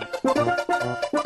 Música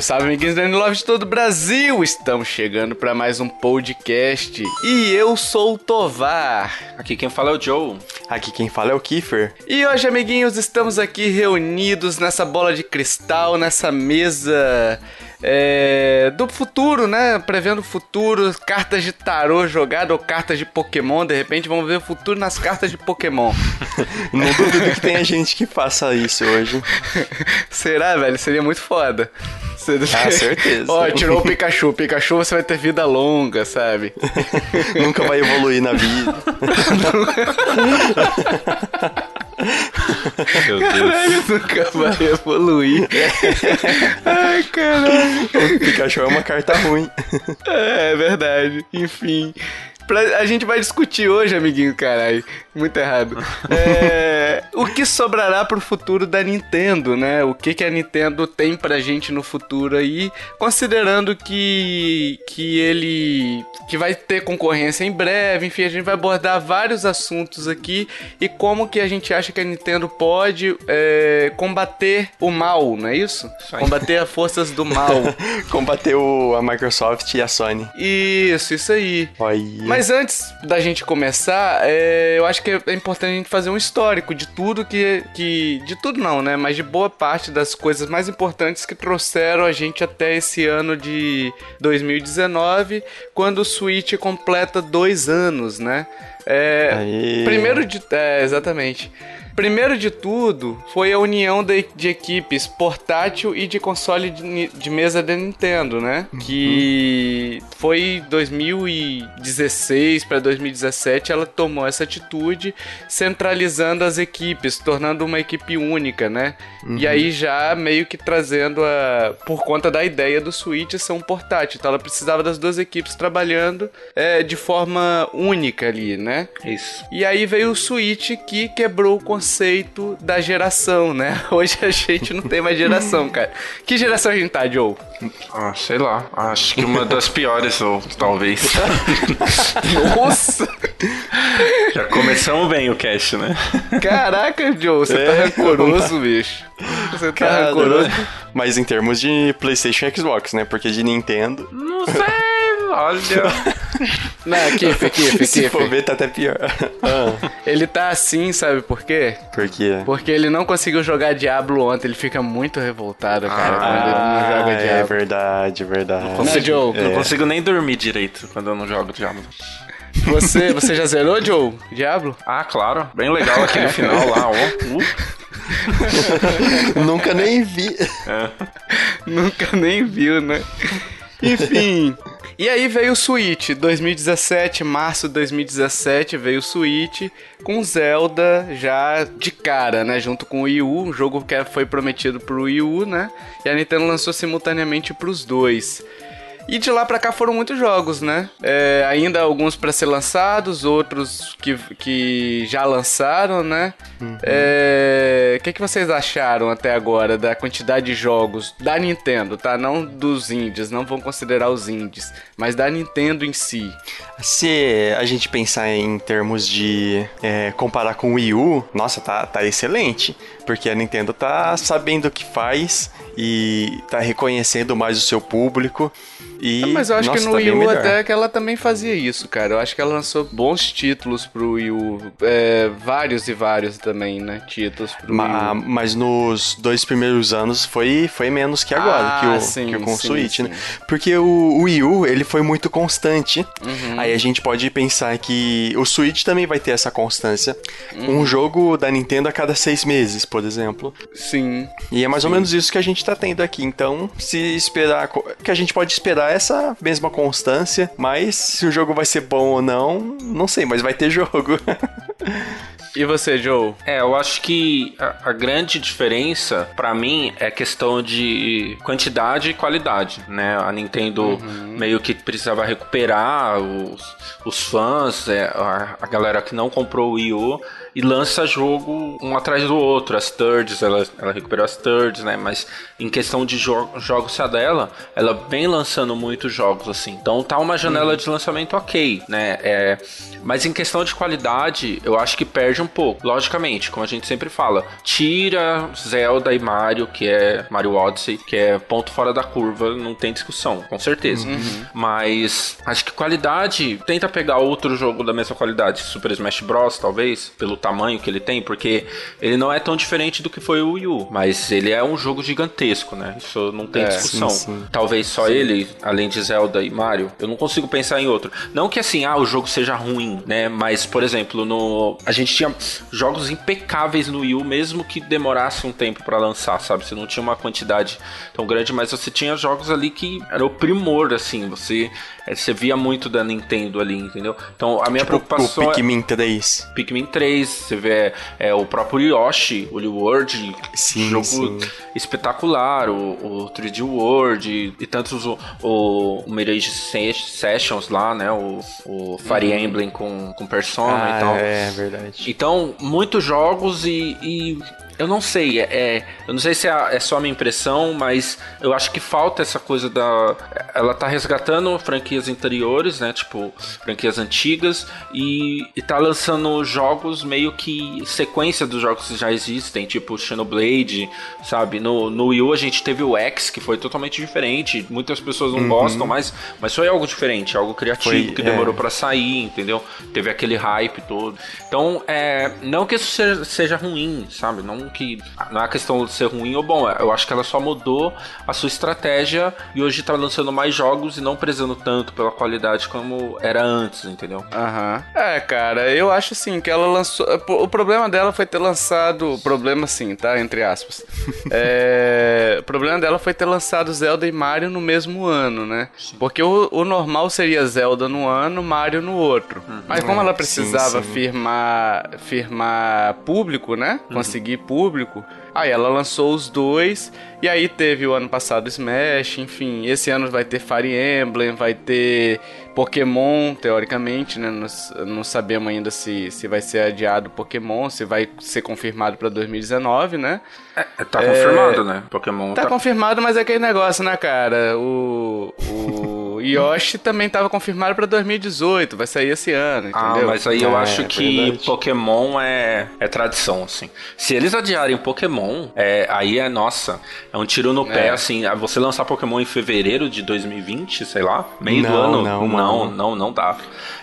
Salve, salve, amiguinhos do Love de todo o Brasil! Estamos chegando para mais um podcast e eu sou o Tovar. Aqui quem fala é o Joe. Aqui quem fala é o Kiefer. E hoje, amiguinhos, estamos aqui reunidos nessa bola de cristal, nessa mesa é, do futuro, né? Prevendo o futuro, cartas de tarô jogado ou cartas de Pokémon. De repente, vamos ver o futuro nas cartas de Pokémon. Não duvido que tenha gente que faça isso hoje. Será, velho? Seria muito foda. Você... Ah, certeza. Ó, tirou o Pikachu. O Pikachu você vai ter vida longa, sabe? Nunca vai evoluir na vida. Meu Deus. Caralho, nunca vai evoluir. Ai, caralho. O Pikachu é uma carta ruim. É, é verdade. Enfim. Pra, a gente vai discutir hoje, amiguinho, caralho. Muito errado. É, o que sobrará pro futuro da Nintendo, né? O que, que a Nintendo tem pra gente no futuro aí, considerando que, que ele que vai ter concorrência em breve, enfim, a gente vai abordar vários assuntos aqui e como que a gente acha que a Nintendo pode é, combater o mal, não é isso? Combater as forças do mal. combater o, a Microsoft e a Sony. Isso, isso aí. Mas mas antes da gente começar, é, eu acho que é importante a gente fazer um histórico de tudo que, que. De tudo não, né? Mas de boa parte das coisas mais importantes que trouxeram a gente até esse ano de 2019, quando o Switch completa dois anos, né? É, primeiro de. É, exatamente. Primeiro de tudo, foi a união de, de equipes portátil e de console de, de mesa da Nintendo, né? Uhum. Que foi 2016 para 2017, ela tomou essa atitude, centralizando as equipes, tornando uma equipe única, né? Uhum. E aí já meio que trazendo a. Por conta da ideia do Switch ser um portátil. Então ela precisava das duas equipes trabalhando é, de forma única ali, né? Isso. E aí veio o Switch que quebrou o conceito da geração, né? Hoje a gente não tem mais geração, cara. Que geração a gente tá, Joe? Ah, sei lá. Acho que uma das piores, ou talvez. Nossa! Já começamos bem o cast, né? Caraca, Joe, você tá é, tá rancoroso, bicho. Você tá Cara, rancoroso. Mas em termos de PlayStation e Xbox, né? Porque de Nintendo. Não sei, olha. Não, Kiff, Kiff, Kiff. Se for ver, tá até pior. Ah. Ele tá assim, sabe por quê? Por quê? Porque ele não conseguiu jogar Diablo ontem, ele fica muito revoltado, cara, ah, quando ele não joga é Diablo. É verdade, verdade. Não consigo, Joe? É. Não consigo nem dormir direito quando eu não jogo Diablo. Você, você já zerou, Joe? Diablo? Ah, claro. Bem legal aquele final lá, ó. Uh. Nunca nem vi. É. Nunca nem viu, né? Enfim. E aí veio o Switch, 2017, março de 2017 veio o Switch com Zelda já de cara, né, junto com o Wii U, um jogo que foi prometido pro Wii U, né? E a Nintendo lançou simultaneamente pros dois. E de lá para cá foram muitos jogos, né? É, ainda alguns para ser lançados, outros que, que já lançaram, né? Uhum. É, o que, que vocês acharam até agora da quantidade de jogos da Nintendo, tá? Não dos indies, não vão considerar os indies, mas da Nintendo em si. Se a gente pensar em termos de é, comparar com o Wii U, nossa, tá, tá excelente. Porque a Nintendo tá sabendo o que faz e tá reconhecendo mais o seu público. E, ah, mas eu acho nossa, que no tá Wii U até que ela também fazia isso, cara. Eu acho que ela lançou bons títulos pro Wii U. É, vários e vários também, né? Títulos pro Ma Wii U. Mas nos dois primeiros anos foi, foi menos que agora, ah, que, o, sim, que o com sim, Switch, sim. né? Porque o, o Wii U, ele foi muito constante. Uhum. Aí a gente pode pensar que o Switch também vai ter essa constância. Uhum. Um jogo da Nintendo a cada seis meses, por exemplo. Sim. E é mais ou menos isso que a gente tá tendo aqui. Então, se esperar... que a gente pode esperar essa mesma constância, mas se o jogo vai ser bom ou não, não sei, mas vai ter jogo. E você, Joe? É, eu acho que a, a grande diferença, para mim, é questão de quantidade e qualidade, né? A Nintendo uhum. meio que precisava recuperar os, os fãs, é, a, a galera que não comprou o Wii U e lança jogo um atrás do outro. As thirds, ela, ela recuperou as thirds, né? Mas em questão de jo jogos a dela, ela vem lançando muitos jogos assim. Então tá uma janela uhum. de lançamento ok, né? É, mas em questão de qualidade, eu acho que perde um pouco. Logicamente, como a gente sempre fala, tira Zelda e Mario, que é Mario Odyssey, que é ponto fora da curva, não tem discussão, com certeza. Uhum. Mas acho que qualidade, tenta pegar outro jogo da mesma qualidade, Super Smash Bros, talvez, pelo tamanho que ele tem, porque ele não é tão diferente do que foi o Wii U, mas ele é um jogo gigantesco, né? Isso não tem é, discussão. Sim, sim. Talvez só sim. ele, além de Zelda e Mario, eu não consigo pensar em outro. Não que assim, ah, o jogo seja ruim, né? Mas, por exemplo, no a gente tinha jogos impecáveis no Wii U, mesmo que demorasse um tempo para lançar, sabe? Você não tinha uma quantidade tão grande, mas você tinha jogos ali que era o primor, assim, você é, você via muito da Nintendo ali, entendeu? Então a minha tipo, preocupação. O Pikmin 3. É... Pikmin 3, você vê é, o próprio Yoshi, o World, sim, jogo sim. espetacular, o, o 3D World e, e tantos o, o, o Mirage Sessions lá, né? O, o Fire uhum. Emblem com, com Persona ah, e tal. É, verdade. Então, muitos jogos e, e eu não sei, é, é, eu não sei se é, é, só a minha impressão, mas eu acho que falta essa coisa da. Ela tá resgatando franquias anteriores, né? Tipo, franquias antigas, e, e tá lançando jogos meio que sequência dos jogos que já existem, tipo Xenoblade, sabe? No, no Wii U a gente teve o X, que foi totalmente diferente. Muitas pessoas não uhum. gostam, mas, mas foi algo diferente, algo criativo foi, que demorou é. para sair, entendeu? Teve aquele hype todo. Então, é, não que isso seja, seja ruim, sabe? Não que não é questão de ser ruim ou bom, eu acho que ela só mudou a sua estratégia e hoje tá lançando mais jogos e não prezando tanto pela qualidade como era antes, entendeu? Aham. Uhum. É, cara, eu acho assim que ela lançou. O problema dela foi ter lançado. Problema sim, tá? Entre aspas. é... O problema dela foi ter lançado Zelda e Mario no mesmo ano, né? Sim. Porque o, o, normal seria Zelda no ano, Mario no outro. Uhum. Mas como ela precisava sim, sim. firmar firmar público, né? Uhum. Conseguir público público. Aí ela lançou os dois, e aí teve o ano passado Smash, enfim, esse ano vai ter Fire Emblem, vai ter Pokémon, teoricamente, né? Não, não sabemos ainda se, se vai ser adiado Pokémon, se vai ser confirmado para 2019, né? É, tá confirmado, é, né? Pokémon tá, tá confirmado, mas é aquele negócio, né, cara? O. o... Yoshi também estava confirmado para 2018, vai sair esse ano, ah, entendeu? Ah, mas aí eu é, acho que verdade. Pokémon é, é tradição, assim. Se eles adiarem Pokémon, é, aí é, nossa, é um tiro no pé, é. assim. Você lançar Pokémon em fevereiro de 2020, sei lá, meio não, do ano, não, não, não, não dá.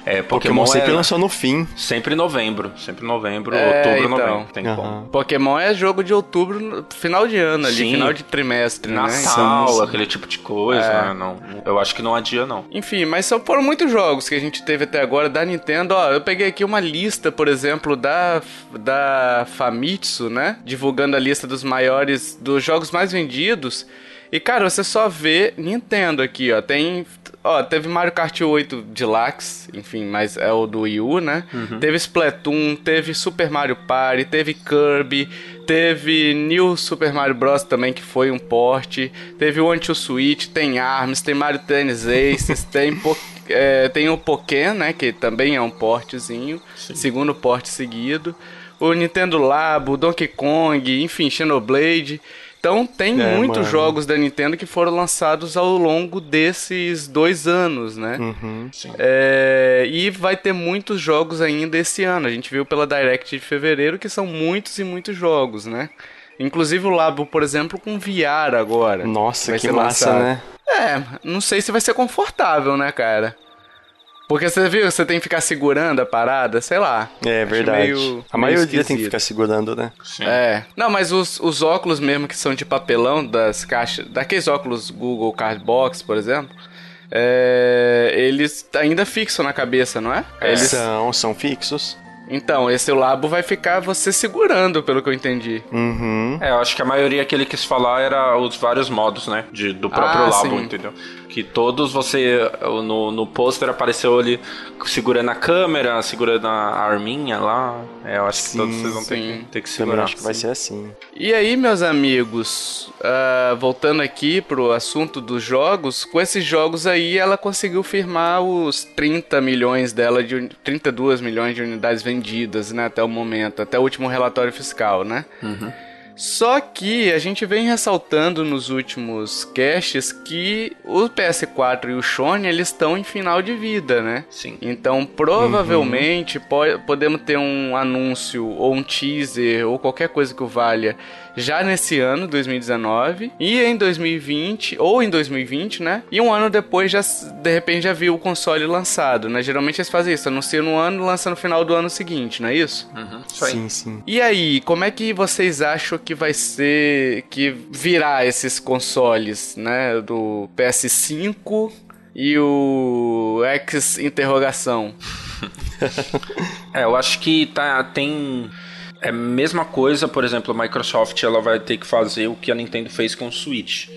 É, Pokémon, Pokémon sempre é, lançou no fim. Sempre novembro, sempre novembro, é, outubro, então, novembro, tem uhum. como. Pokémon é jogo de outubro, final de ano ali, Sim. final de trimestre, Natal, né? aquele tipo de coisa, é. né? Não, eu acho que não dia, não. Enfim, mas só foram muitos jogos que a gente teve até agora da Nintendo. Ó, eu peguei aqui uma lista, por exemplo, da, da Famitsu, né? Divulgando a lista dos maiores, dos jogos mais vendidos. E, cara, você só vê Nintendo aqui, ó. Tem. Ó, teve Mario Kart 8 Deluxe, enfim, mas é o do Wii U, né? Uhum. Teve Splatoon, teve Super Mario Party, teve Kirby, teve New Super Mario Bros. também, que foi um porte. Teve o Anti Switch, tem ARMS, tem Mario Tennis Aces, tem, po é, tem o Pokémon, né? Que também é um portezinho. Sim. Segundo porte seguido. O Nintendo Labo, Donkey Kong, enfim, Xenoblade. Então tem é, muitos mano. jogos da Nintendo que foram lançados ao longo desses dois anos, né? Uhum, é, e vai ter muitos jogos ainda esse ano. A gente viu pela Direct de fevereiro que são muitos e muitos jogos, né? Inclusive o Labo, por exemplo, com VR agora. Nossa, que massa, lançado. né? É, não sei se vai ser confortável, né, cara? Porque você viu, você tem que ficar segurando a parada, sei lá. É verdade. Meio, a meio maioria tem que ficar segurando, né? Sim. É. Não, mas os, os óculos mesmo que são de papelão das caixas, daqueles óculos Google Cardbox, por exemplo, é, eles ainda fixam na cabeça, não é? é. Eles... São, são fixos. Então, esse labo vai ficar você segurando, pelo que eu entendi. Uhum. É, eu acho que a maioria que ele quis falar era os vários modos, né? De, do próprio ah, labo, sim. entendeu? Que todos você. No, no pôster apareceu ali segurando a câmera, segurando a arminha lá. É, eu acho que sim, todos vocês vão ter que, ter que segurar. Eu acho que vai ser assim. E aí, meus amigos, uh, voltando aqui pro assunto dos jogos, com esses jogos aí ela conseguiu firmar os 30 milhões dela, de 32 milhões de unidades vendidas, né, até o momento, até o último relatório fiscal, né? Uhum. Só que a gente vem ressaltando nos últimos casts que o PS4 e o Sony eles estão em final de vida, né? Sim. Então provavelmente uhum. po podemos ter um anúncio ou um teaser ou qualquer coisa que o valha já nesse ano, 2019, e em 2020, ou em 2020, né? E um ano depois, já de repente, já viu o console lançado, né? Geralmente eles fazem isso, anunciam no ano e lançam no final do ano seguinte, não é isso? Uhum. Sim, sim. E aí, como é que vocês acham que vai ser, que virá esses consoles, né? Do PS5 e o X interrogação. é, eu acho que tá, tem é a mesma coisa, por exemplo, a Microsoft ela vai ter que fazer o que a Nintendo fez com o Switch.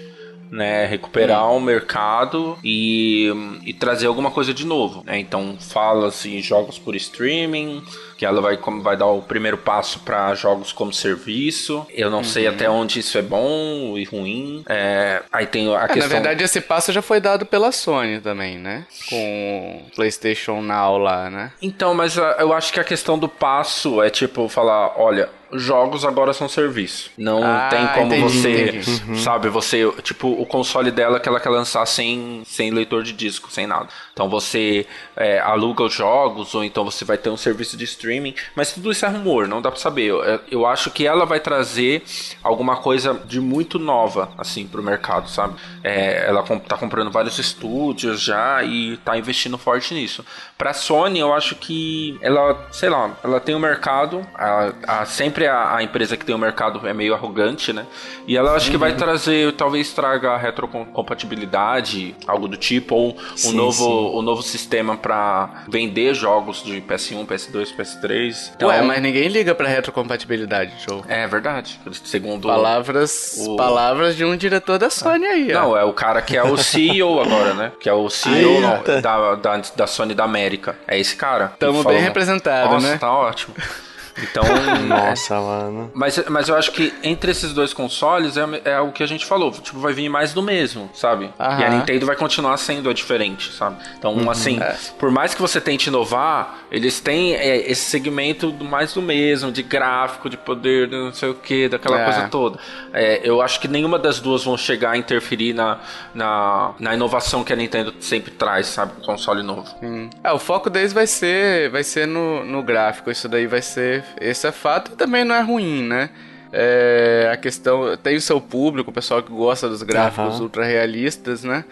Né, recuperar hum. o mercado e, e trazer alguma coisa de novo. Né? Então fala-se jogos por streaming, que ela vai, vai dar o primeiro passo para jogos como serviço. Eu não uhum. sei até onde isso é bom e ruim. É, aí tem a é, questão... Na verdade, esse passo já foi dado pela Sony também, né? Com o PlayStation Now lá, né? Então, mas eu acho que a questão do passo é tipo falar, olha, jogos agora são serviço. Não ah, tem como entendi, você, entendi. Uhum. sabe, você, tipo, o console dela que ela quer lançar sem, sem leitor de disco, sem nada. Então você é, aluga os jogos, ou então você vai ter um serviço de streaming, mas tudo isso é rumor, não dá pra saber. Eu, eu acho que ela vai trazer alguma coisa de muito nova, assim, pro mercado, sabe? É, ela tá comprando vários estúdios já e tá investindo forte nisso. Pra Sony, eu acho que ela, sei lá, ela tem o um mercado, a, a, sempre a, a, empresa que tem o mercado é meio arrogante, né? E ela acho que vai uhum. trazer, talvez traga retrocompatibilidade, algo do tipo, ou um sim, novo, sim. um novo sistema para vender jogos de PS1, PS2, PS3. Então, Ué, mas ninguém liga pra retrocompatibilidade, show. É verdade. Segundo. Palavras, o... palavras de um diretor da Sony aí. Não, ó. é o cara que é o CEO agora, né? Que é o CEO da, da, da Sony da América. América. É esse cara. Tamo bem representado, Nossa, né? tá ótimo. Então. Nossa, é. mano. Mas, mas eu acho que entre esses dois consoles é, é o que a gente falou. Tipo, vai vir mais do mesmo, sabe? Aham. E a Nintendo vai continuar sendo a diferente, sabe? Então, uhum, assim, é. por mais que você tente inovar, eles têm é, esse segmento do mais do mesmo, de gráfico, de poder, de não sei o que, daquela é. coisa toda. É, eu acho que nenhuma das duas vão chegar a interferir na, na, na inovação que a Nintendo sempre traz, sabe? Console novo. Hum. É, o foco deles vai ser, vai ser no, no gráfico. Isso daí vai ser esse é fato e também não é ruim, né? É, a questão tem o seu público, o pessoal que gosta dos gráficos uhum. ultra realistas, né?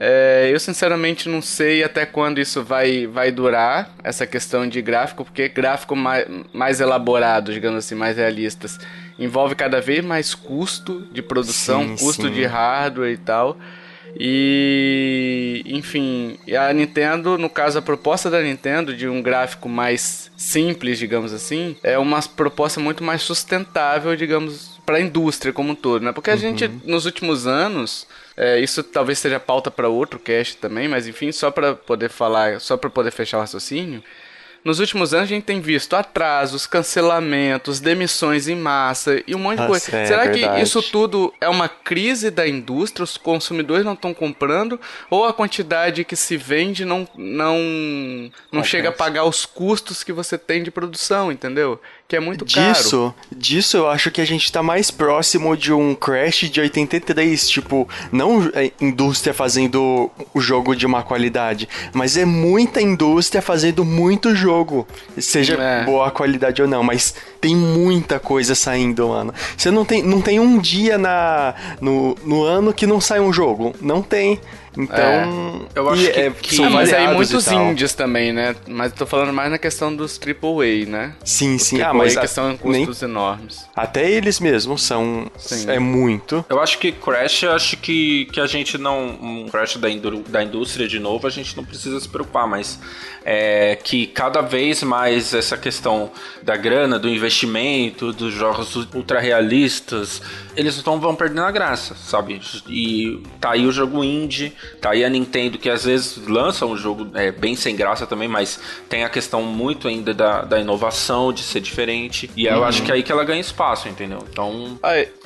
É, eu sinceramente não sei até quando isso vai, vai durar, essa questão de gráfico, porque gráfico mais, mais elaborado, digamos assim, mais realistas, envolve cada vez mais custo de produção, sim, custo sim. de hardware e tal. E, enfim, a Nintendo, no caso, a proposta da Nintendo de um gráfico mais simples, digamos assim, é uma proposta muito mais sustentável, digamos, para a indústria como um todo, né? Porque a uhum. gente, nos últimos anos, é, isso talvez seja pauta para outro cast também, mas enfim, só para poder falar, só para poder fechar o raciocínio, nos últimos anos a gente tem visto atrasos, cancelamentos, demissões em massa e um monte de coisa. É, Será é que isso tudo é uma crise da indústria? Os consumidores não estão comprando? Ou a quantidade que se vende não, não, não chega a pagar os custos que você tem de produção, entendeu? Que é muito disso, caro. Disso eu acho que a gente tá mais próximo de um Crash de 83, tipo, não é indústria fazendo o jogo de má qualidade, mas é muita indústria fazendo muito jogo, seja é. boa qualidade ou não, mas tem muita coisa saindo, mano. Você não tem, não tem um dia na, no, no ano que não sai um jogo, não tem. Então, é. eu acho que, é, que são mas aí muitos indies também, né? Mas tô falando mais na questão dos AAA, né? Sim, Os sim. Ah, mas que são custos nem... enormes. Até eles mesmos são sim. é muito. Eu acho que Crash, acho que, que a gente não um Crash da, da indústria de novo, a gente não precisa se preocupar, mas é que cada vez mais essa questão da grana, do investimento, dos jogos ultra realistas, eles não vão perdendo a graça, sabe? E tá aí o jogo indie, tá aí a Nintendo que às vezes lança um jogo é, bem sem graça também, mas tem a questão muito ainda da, da inovação, de ser diferente. E uhum. eu acho que é aí que ela ganha espaço, entendeu? Então.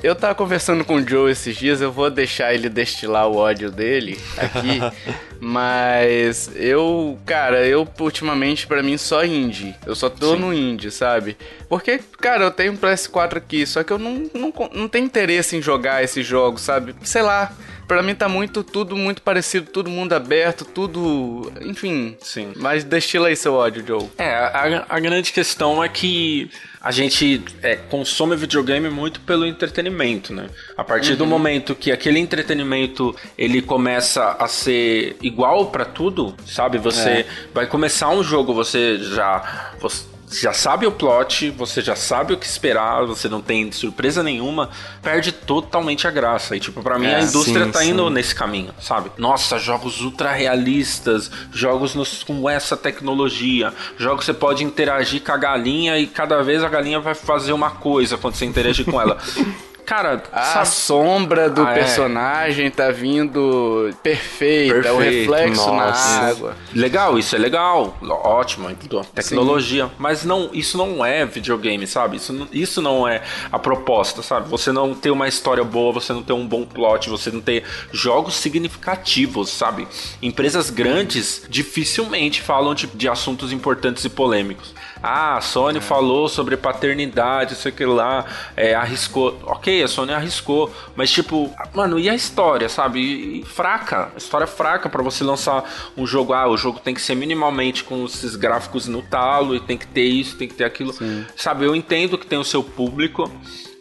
eu tava conversando com o Joe esses dias, eu vou deixar ele destilar o ódio dele aqui. mas eu, cara, eu ultimamente para mim só indie. Eu só tô Sim. no indie, sabe? Porque, cara, eu tenho um PS4 aqui, só que eu não, não, não tenho interesse em jogar esses jogos, sabe? Sei lá. Pra mim tá muito, tudo muito parecido, todo mundo aberto, tudo. Enfim. Sim. Mas destila aí seu ódio, Joe. É, a, a grande questão é que a gente é, consome videogame muito pelo entretenimento, né? A partir uhum. do momento que aquele entretenimento ele começa a ser igual para tudo, sabe? Você é. vai começar um jogo, você já você já sabe o plot, você já sabe o que esperar, você não tem surpresa nenhuma, perde totalmente a graça. E, tipo, pra mim é, a indústria sim, tá indo sim. nesse caminho, sabe? Nossa, jogos ultra realistas, jogos nos, com essa tecnologia, jogos que você pode interagir com a galinha e cada vez a galinha vai fazer uma coisa quando você interagir com ela. Cara, a sabe... sombra do ah, é. personagem é. tá vindo perfeita, Perfeito, o reflexo nossa. na água. Legal, isso é legal. Ótimo, tecnologia. Sim. Mas não, isso não é videogame, sabe? Isso, isso não é a proposta, sabe? Você não ter uma história boa, você não ter um bom plot, você não ter jogos significativos, sabe? Empresas grandes dificilmente falam de, de assuntos importantes e polêmicos. Ah, a Sony é. falou sobre paternidade, sei que lá, é, arriscou. Ok, a Sony arriscou, mas tipo, mano, e a história, sabe? E, fraca, a história fraca para você lançar um jogo. Ah, o jogo tem que ser minimamente com esses gráficos no talo e tem que ter isso, tem que ter aquilo. Sim. Sabe, eu entendo que tem o seu público.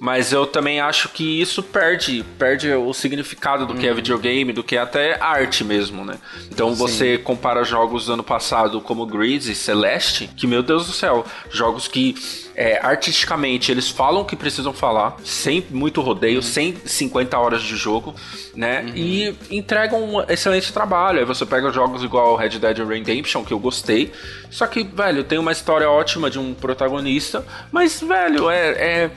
Mas eu também acho que isso perde, perde o significado do que é uhum. videogame, do que é até arte mesmo, né? Então Sim. você compara jogos do ano passado como e Celeste, que meu Deus do céu, jogos que é, artisticamente eles falam o que precisam falar, sem muito rodeio, uhum. sem 50 horas de jogo, né? Uhum. E entregam um excelente trabalho. Aí você pega jogos igual Red Dead Redemption, que eu gostei, só que, velho, tem uma história ótima de um protagonista, mas, velho, é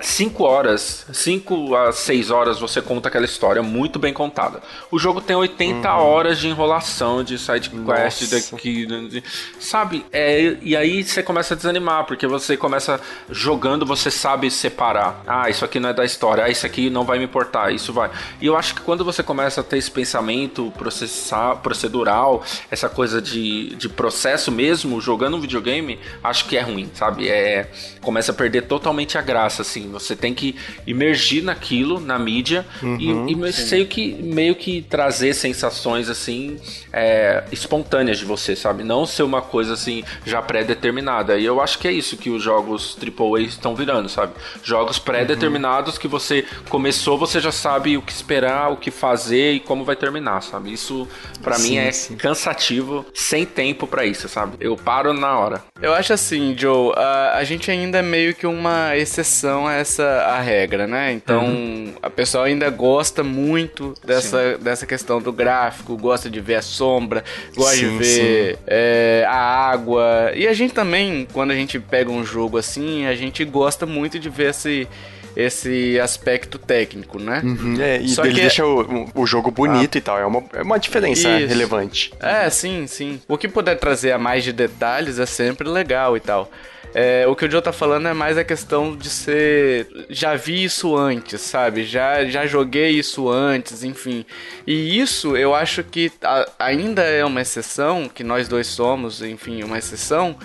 5 é, é horas, 5 a 6 horas você conta aquela história muito bem contada. O jogo tem 80 uhum. horas de enrolação, de side quest, daqui, sabe? É, e aí você começa a desanimar, porque você começa começa jogando, você sabe separar. Ah, isso aqui não é da história. Ah, isso aqui não vai me importar. Isso vai. E eu acho que quando você começa a ter esse pensamento processar, procedural, essa coisa de, de processo mesmo, jogando um videogame, acho que é ruim, sabe? É, começa a perder totalmente a graça, assim. Você tem que imergir naquilo, na mídia, uhum, e, e meio, que, meio que trazer sensações, assim, é, espontâneas de você, sabe? Não ser uma coisa, assim, já pré-determinada. E eu acho que é isso que os jogos AAA estão virando, sabe? Jogos pré-determinados uhum. que você começou, você já sabe o que esperar, o que fazer e como vai terminar, sabe? Isso para mim é sim. cansativo, sem tempo para isso, sabe? Eu paro na hora. Eu acho assim, Joe, a, a gente ainda é meio que uma exceção a essa a regra, né? Então, uhum. a pessoa ainda gosta muito dessa, dessa questão do gráfico, gosta de ver a sombra, gosta sim, de ver é, a água. E a gente também, quando a gente pega um jogo assim, a gente gosta muito de ver esse esse aspecto técnico, né? Uhum, é, e Só ele que... deixa o, o jogo bonito ah. e tal, é uma, é uma diferença Isso. relevante. É, sim, sim. O que puder trazer a mais de detalhes é sempre legal e tal. É, o que o Joe tá falando é mais a questão de ser. Já vi isso antes, sabe? Já, já joguei isso antes, enfim. E isso eu acho que a, ainda é uma exceção, que nós dois somos, enfim, uma exceção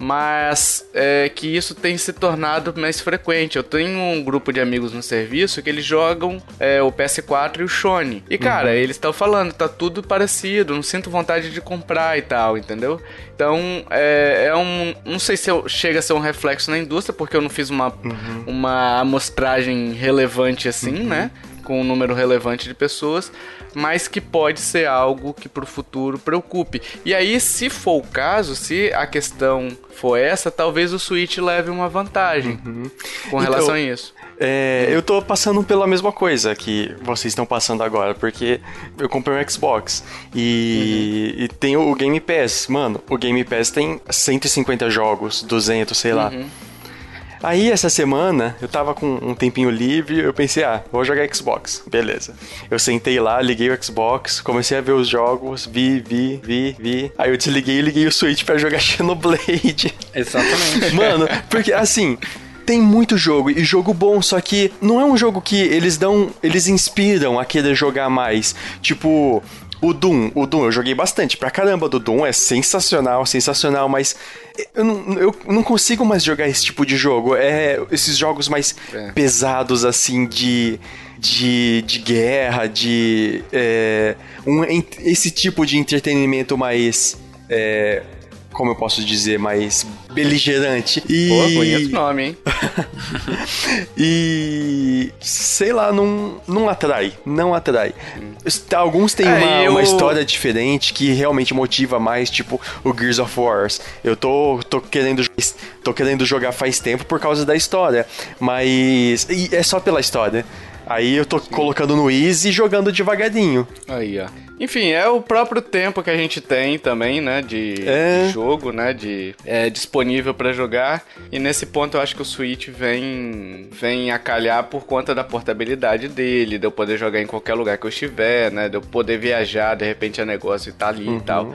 mas é, que isso tem se tornado mais frequente. Eu tenho um grupo de amigos no serviço que eles jogam é, o PS4 e o Sony. E cara, uhum. eles estão falando, tá tudo parecido, não sinto vontade de comprar e tal, entendeu? Então, é, é um. Não sei se eu, chega a ser um reflexo na indústria, porque eu não fiz uma, uhum. uma amostragem relevante assim, uhum. né? com um número relevante de pessoas, mas que pode ser algo que para o futuro preocupe. E aí, se for o caso, se a questão for essa, talvez o Switch leve uma vantagem uhum. com relação então, a isso. É, eu tô passando pela mesma coisa que vocês estão passando agora, porque eu comprei um Xbox e, uhum. e tem o Game Pass. Mano, o Game Pass tem 150 jogos, 200, sei lá. Uhum. Aí essa semana eu tava com um tempinho livre, eu pensei, ah, vou jogar Xbox. Beleza. Eu sentei lá, liguei o Xbox, comecei a ver os jogos, vi, vi, vi, vi. Aí eu desliguei e liguei o Switch para jogar Xenoblade. Exatamente. Mano, porque assim, tem muito jogo e jogo bom, só que não é um jogo que eles dão, eles inspiram a querer jogar mais. Tipo, o Doom, o Doom eu joguei bastante pra caramba do Doom, é sensacional, sensacional, mas eu não, eu não consigo mais jogar esse tipo de jogo. É esses jogos mais é. pesados, assim, de. De, de guerra, de. É, um, esse tipo de entretenimento mais. É, como eu posso dizer, mais beligerante. E... Pô, conheço o nome, hein? e sei lá, não, não atrai, não atrai. Alguns têm é, uma, eu... uma história diferente que realmente motiva mais, tipo o Gears of Wars. Eu tô, tô querendo tô querendo jogar faz tempo por causa da história, mas é só pela história. Aí eu tô Sim. colocando no easy e jogando devagarinho. Aí, ó. Enfim, é o próprio tempo que a gente tem também, né, de, é. de jogo, né, de é, disponível para jogar. E nesse ponto eu acho que o Switch vem vem a calhar por conta da portabilidade dele, de eu poder jogar em qualquer lugar que eu estiver, né, de eu poder viajar, de repente a negócio e tá ali uhum. e tal.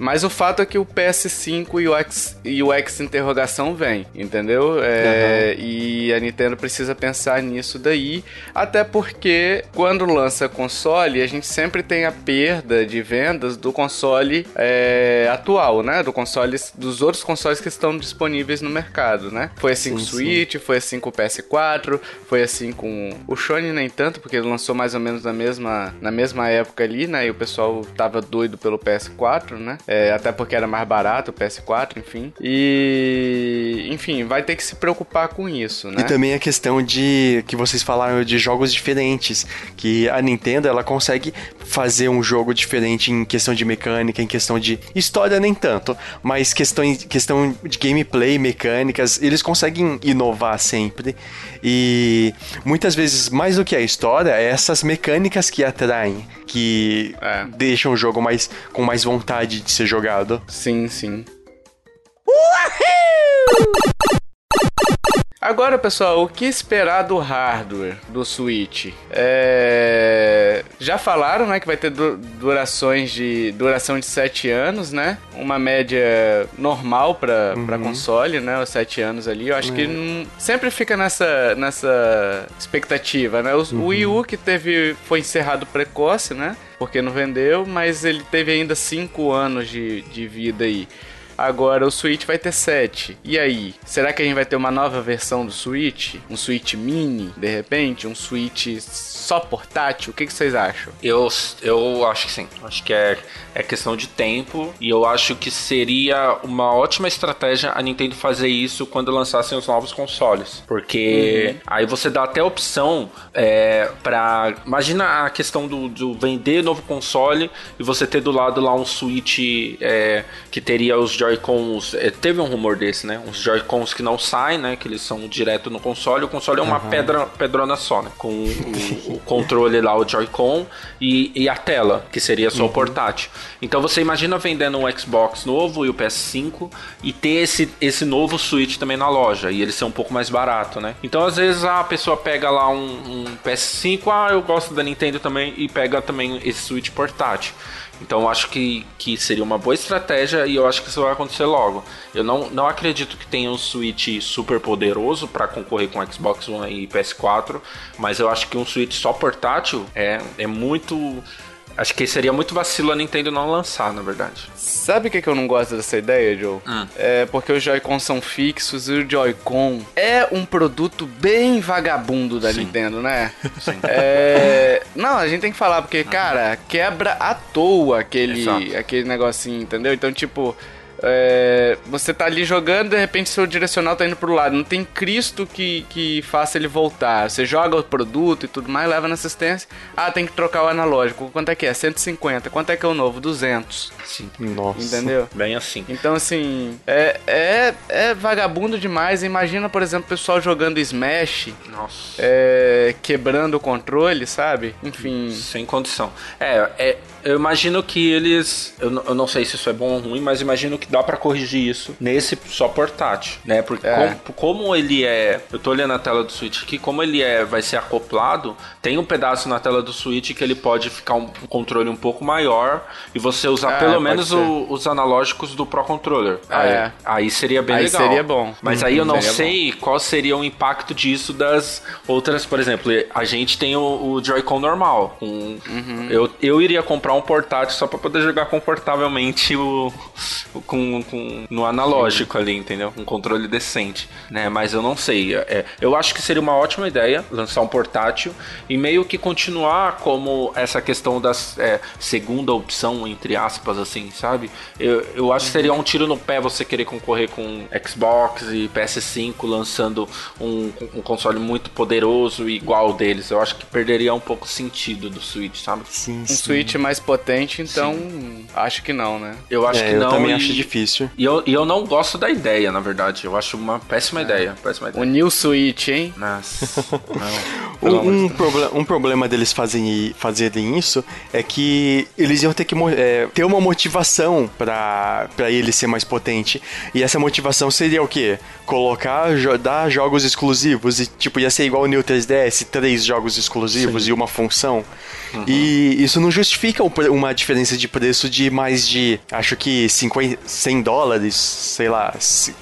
Mas o fato é que o PS5 e o X, e o X interrogação vem, entendeu? É, uhum. E a Nintendo precisa pensar nisso daí, até porque quando lança console, a gente sempre tem a perda de vendas do console é, atual, né? Do console, dos outros consoles que estão disponíveis no mercado, né? Foi assim sim, com o Switch, sim. foi assim com o PS4, foi assim com o Sony nem tanto, porque ele lançou mais ou menos na mesma, na mesma época ali, né? E o pessoal tava doido pelo PS4, né? É, até porque era mais barato o PS4, enfim. E, enfim, vai ter que se preocupar com isso, né? E também a questão de que vocês falaram de jogos diferentes, que a Nintendo ela consegue fazer um jogo diferente em questão de mecânica, em questão de história nem tanto, mas questão, questão de gameplay, mecânicas, eles conseguem inovar sempre. E muitas vezes, mais do que a história, é essas mecânicas que atraem, que é. deixam o jogo mais com mais vontade de ser jogado. Sim, sim. Uhul! Agora, pessoal, o que esperar do hardware do Switch? É... Já falaram, né, que vai ter durações de duração de 7 anos, né? Uma média normal para uhum. console, né? Os 7 anos ali. Eu acho uhum. que não... sempre fica nessa, nessa expectativa, né? O, uhum. o Wii U que teve foi encerrado precoce, né? Porque não vendeu, mas ele teve ainda 5 anos de, de vida aí. Agora o Switch vai ter 7. E aí? Será que a gente vai ter uma nova versão do Switch? Um Switch mini, de repente? Um Switch só portátil? O que, que vocês acham? Eu, eu acho que sim. Acho que é, é questão de tempo. E eu acho que seria uma ótima estratégia a Nintendo fazer isso quando lançassem os novos consoles. Porque uhum. aí você dá até opção é, para Imagina a questão do, do, vender novo console e você ter do lado lá um Switch é, que teria os Joy-Cons. É, teve um rumor desse, né? Uns Joy-Cons que não saem, né? Que eles são direto no console. O console é uma uhum. pedra, pedrona só, né? Com o, o controle lá, o Joy-Con e, e, a tela, que seria só uhum. o portátil. Então você imagina vendendo um Xbox novo e o PS5 e ter esse, esse novo Switch também na loja. E ele ser um pouco mais barato, né? Então às vezes a pessoa pega lá um, um PS5, ah, eu gosto da Nintendo também, e pega também esse Switch portátil. Então eu acho que, que seria uma boa estratégia e eu acho que isso vai acontecer logo. Eu não, não acredito que tenha um Switch super poderoso para concorrer com Xbox One e PS4, mas eu acho que um Switch só portátil é, é muito Acho que seria muito vacilo a Nintendo não lançar, na verdade. Sabe o que, que eu não gosto dessa ideia, Joe? Hum. É porque os Joy-Con são fixos e o Joy-Con é um produto bem vagabundo da Sim. Nintendo, né? Sim. É... Não, a gente tem que falar, porque, cara, quebra à toa aquele, aquele negocinho, entendeu? Então, tipo. É, você tá ali jogando, de repente seu direcional tá indo pro lado. Não tem Cristo que, que faça ele voltar. Você joga o produto e tudo mais, leva na assistência. Ah, tem que trocar o analógico. Quanto é que é? 150. Quanto é que é o novo? 200. Sim. Nossa. Entendeu? Bem assim. Então, assim, é, é, é vagabundo demais. Imagina, por exemplo, o pessoal jogando Smash. Nossa. É, quebrando o controle, sabe? Enfim. Sem condição. É, é eu imagino que eles. Eu, eu, não sei se isso é bom ou ruim, mas imagino que dá para corrigir isso nesse só portátil, né? Porque é. como, como, ele é. Eu tô olhando a tela do Switch aqui, como ele é, vai ser acoplado, tem um pedaço na tela do Switch que ele pode ficar um, um controle um pouco maior e você usar é, pelo menos o, os analógicos do Pro Controller. É. Aí, aí seria bem aí legal. seria bom. Mas aí eu não sei bom. qual seria o impacto disso das outras. Por exemplo, a gente tem o, o Joy-Con normal. Um, uhum. eu, eu iria comprar um portátil só para poder jogar confortavelmente o, o com, com, no analógico ali, entendeu? Um controle decente, né? Mas eu não sei. É, eu acho que seria uma ótima ideia lançar um portátil e meio que continuar como essa questão da é, segunda opção, entre aspas, assim, sabe? Eu, eu acho que seria um tiro no pé você querer concorrer com Xbox e PS5 lançando um, um console muito poderoso e igual deles. Eu acho que perderia um pouco o sentido do Switch, sabe? Sim, sim. Um Switch mais potente, então Sim. acho que não, né? Eu acho é, que eu não. Eu também e... acho difícil. E eu, e eu não gosto da ideia, na verdade. Eu acho uma péssima é. ideia. Péssima ideia. O New Switch, hein? Nossa. não, um, um, proble um problema deles fazerem, fazerem isso é que eles iam ter que é, ter uma motivação para ele ser mais potente. E essa motivação seria o quê? Colocar, jo dar jogos exclusivos e, tipo, ia ser igual o New 3DS, três jogos exclusivos Sim. e uma função. Uhum. E isso não justifica uma diferença de preço de mais de, acho que 50, 100 dólares, sei lá,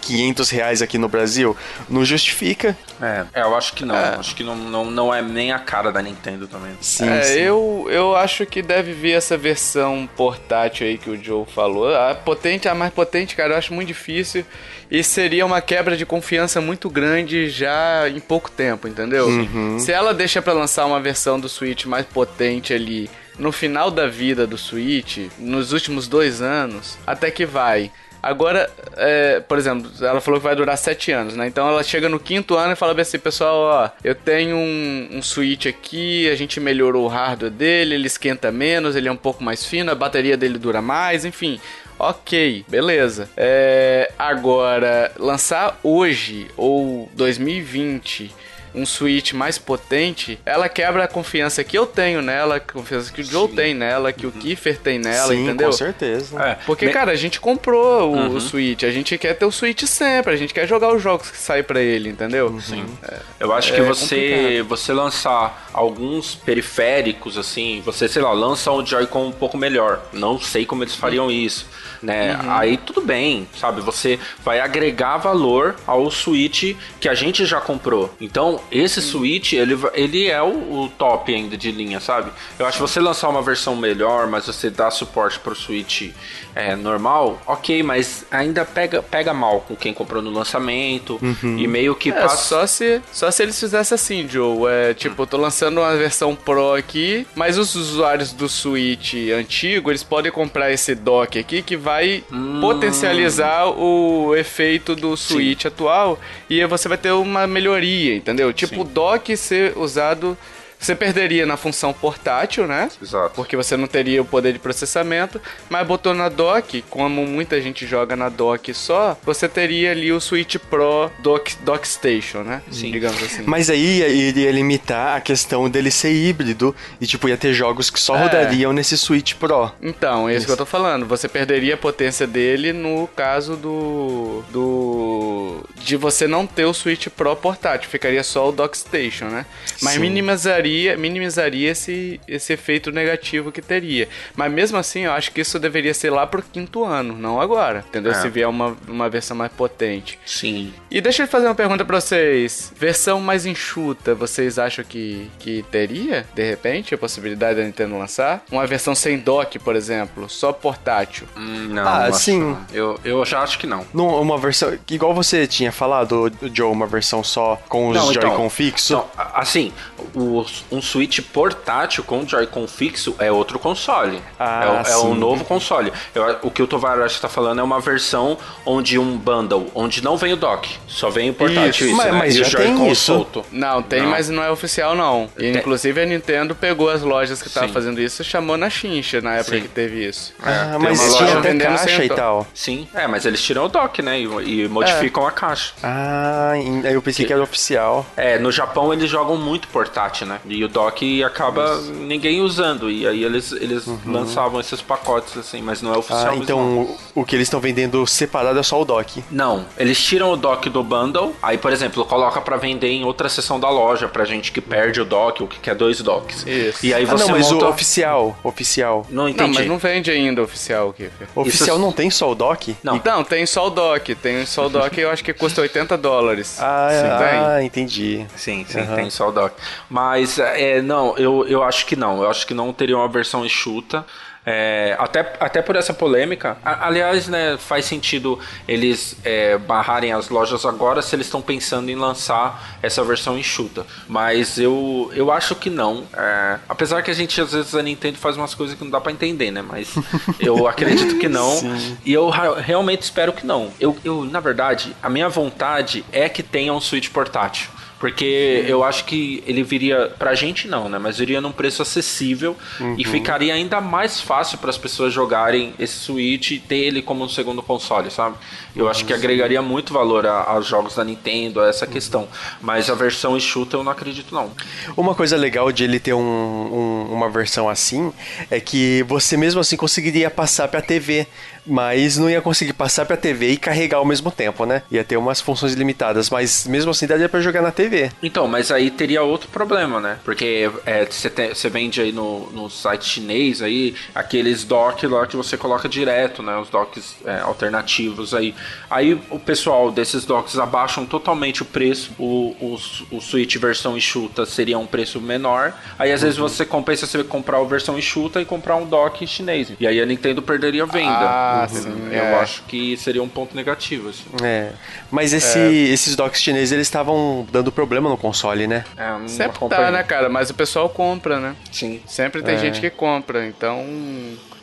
500 reais aqui no Brasil. Não justifica. É, eu acho que não. É. Acho que não, não, não é nem a cara da Nintendo também. Sim, é, sim. Eu, eu acho que deve vir essa versão portátil aí que o Joe falou. A potente, a mais potente, cara, eu acho muito difícil. E seria uma quebra de confiança muito grande já em pouco tempo, entendeu? Uhum. Se ela deixa para lançar uma versão do Switch mais potente ali no final da vida do Switch, nos últimos dois anos, até que vai. Agora, é, por exemplo, ela falou que vai durar sete anos, né? Então ela chega no quinto ano e fala assim, pessoal, ó, eu tenho um, um Switch aqui, a gente melhorou o hardware dele, ele esquenta menos, ele é um pouco mais fino, a bateria dele dura mais, enfim. Ok, beleza. É, agora, lançar hoje ou 2020 um Switch mais potente, ela quebra a confiança que eu tenho nela, a confiança que o Joe Sim. tem nela, que o uhum. Kiefer tem nela, Sim, entendeu? com certeza. É. Porque, Me... cara, a gente comprou o, uhum. o, Switch, a gente quer ter o Switch sempre, a gente quer jogar os jogos que saem para ele, entendeu? Uhum. Sim. É, eu acho que é você, você lançar alguns periféricos, assim, você, sei lá, lança um Joy-Con um pouco melhor. Não sei como eles fariam uhum. isso né? Uhum. Aí tudo bem, sabe? Você vai agregar valor ao Switch que a gente já comprou. Então, esse uhum. Switch, ele, ele é o, o, top ainda de linha, sabe? Eu acho que você lançar uma versão melhor, mas você dá suporte pro Switch é, normal, ok, mas ainda pega, pega mal com quem comprou no lançamento uhum. e meio que é, passa... Só se, só se eles fizessem assim, Joe. É, tipo, eu tô lançando uma versão Pro aqui, mas os usuários do Switch antigo, eles podem comprar esse dock aqui que vai vai hum. potencializar o efeito do Switch Sim. atual e você vai ter uma melhoria, entendeu? Tipo, Sim. o dock ser usado você perderia na função portátil, né? Exato. Porque você não teria o poder de processamento, mas botou na dock, como muita gente joga na dock só, você teria ali o Switch Pro Dock, dock Station, né? Sim. Digamos assim. Mas aí iria limitar a questão dele ser híbrido e, tipo, ia ter jogos que só é. rodariam nesse Switch Pro. Então, é isso, isso que eu tô falando. Você perderia a potência dele no caso do. do. de você não ter o Switch Pro portátil, ficaria só o Dock Station, né? Mas Sim. minimizaria minimizaria, minimizaria esse, esse efeito negativo que teria. Mas mesmo assim, eu acho que isso deveria ser lá pro quinto ano, não agora. Entendeu? É. Se vier uma, uma versão mais potente. Sim. E deixa eu fazer uma pergunta pra vocês. Versão mais enxuta, vocês acham que, que teria, de repente, a possibilidade da Nintendo lançar? Uma versão sem dock, por exemplo, só portátil? Hum, não. Ah, sim. Eu, eu já acho que não. não. Uma versão, igual você tinha falado, Joe, uma versão só com os Joy-Con então, fixo? Então, assim, o, um Switch portátil com Joy-Con fixo é outro console. Ah, é, é um novo console. Eu, o que o Tovar está falando é uma versão onde um bundle, onde não vem o dock, só vem o portátil. Isso, isso mas, né? mas já tem isso. Solto. Não, tem, não. mas não é oficial não. E, inclusive a Nintendo pegou as lojas que estavam fazendo isso e chamou na chincha na época Sim. que teve isso. Ah, é, mas tinha até caixa e tal. Sim, é, mas eles tiram o dock, né? E, e modificam é. a caixa. Ah, eu pensei que, que era oficial. É, no Japão eles jogam muito portátil, né? E o dock acaba Isso. ninguém usando. E aí eles, eles uhum. lançavam esses pacotes assim, mas não é oficial. Ah, então o, o, que eles estão vendendo separado é só o dock. Não, eles tiram o dock do bundle. Aí, por exemplo, coloca para vender em outra seção da loja pra gente que perde o dock ou que quer dois docks. Isso. E aí você ah, não, mas monta... o oficial, oficial. Não entendi. Não, mas não vende ainda oficial, Kiffer. Oficial Isso... não tem só o dock? Não. Não, tem só o dock. Tem só o dock eu acho que custa 80 dólares. Ah, ah entendi. Sim, sim, uhum. tem só o dock. Mas, é, não, eu, eu acho que não. Eu acho que não teria uma versão enxuta. É, até, até por essa polêmica. aliás, né, faz sentido eles é, barrarem as lojas agora se eles estão pensando em lançar essa versão enxuta. Mas eu, eu acho que não. É, apesar que a gente, às vezes, a Nintendo faz umas coisas que não dá para entender, né? Mas eu acredito que não. Sim. E eu realmente espero que não. Eu, eu, na verdade, a minha vontade é que tenha um Switch portátil. Porque eu acho que ele viria, pra gente não, né? Mas viria num preço acessível uhum. e ficaria ainda mais fácil para as pessoas jogarem esse Switch e ter ele como um segundo console, sabe? Eu acho que agregaria muito valor aos jogos da Nintendo, a essa uhum. questão. Mas a versão enxuta eu não acredito, não. Uma coisa legal de ele ter um, um, uma versão assim é que você mesmo assim conseguiria passar pra TV mas não ia conseguir passar pra TV e carregar ao mesmo tempo, né? Ia ter umas funções limitadas, mas mesmo assim daria pra jogar na TV. Então, mas aí teria outro problema, né? Porque você é, vende aí no, no site chinês aí aqueles docks lá que você coloca direto, né? Os docks é, alternativos aí. Aí o pessoal desses docks abaixam totalmente o preço. O, o, o Switch versão enxuta seria um preço menor. Aí às uhum. vezes você compensa você comprar a versão enxuta e comprar um dock chinês. E aí a Nintendo perderia a venda. Ah, ah, sim. Eu é. acho que seria um ponto negativo. Assim. É. Mas esse, é. esses docks chineses, eles estavam dando problema no console, né? É, Sempre tá, né, cara? Mas o pessoal compra, né? Sim. Sempre tem é. gente que compra, então...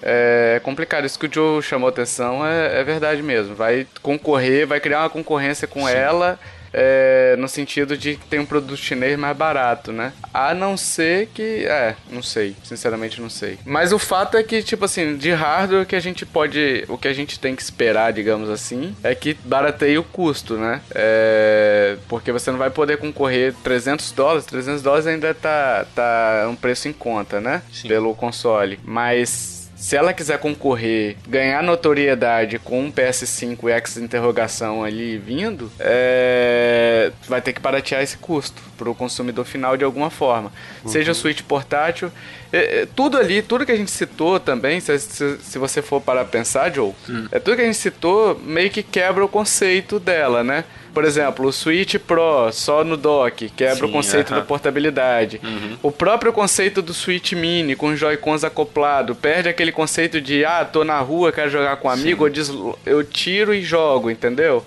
É complicado. Isso que o Joe chamou atenção é, é verdade mesmo. Vai concorrer, vai criar uma concorrência com Sim. ela é, no sentido de que tem um produto chinês mais barato, né? A não ser que. É, não sei. Sinceramente, não sei. Mas o fato é que, tipo assim, de hardware, o que a gente pode. O que a gente tem que esperar, digamos assim, é que barateie o custo, né? É, porque você não vai poder concorrer 300 dólares. 300 dólares ainda tá, tá um preço em conta, né? Sim. Pelo console. Mas se ela quiser concorrer, ganhar notoriedade com um PS5 e X interrogação ali vindo, é... vai ter que baratear esse custo para o consumidor final de alguma forma. Uhum. Seja Switch portátil, é, é, tudo ali, tudo que a gente citou também, se, se, se você for para pensar, Joe, uhum. é tudo que a gente citou meio que quebra o conceito dela, né? Por exemplo, o Switch Pro só no dock, quebra Sim, o conceito uh -huh. da portabilidade. Uhum. O próprio conceito do Switch Mini com Joy-Cons acoplado perde aquele conceito de, ah, tô na rua, quero jogar com um amigo, eu, eu tiro e jogo, entendeu?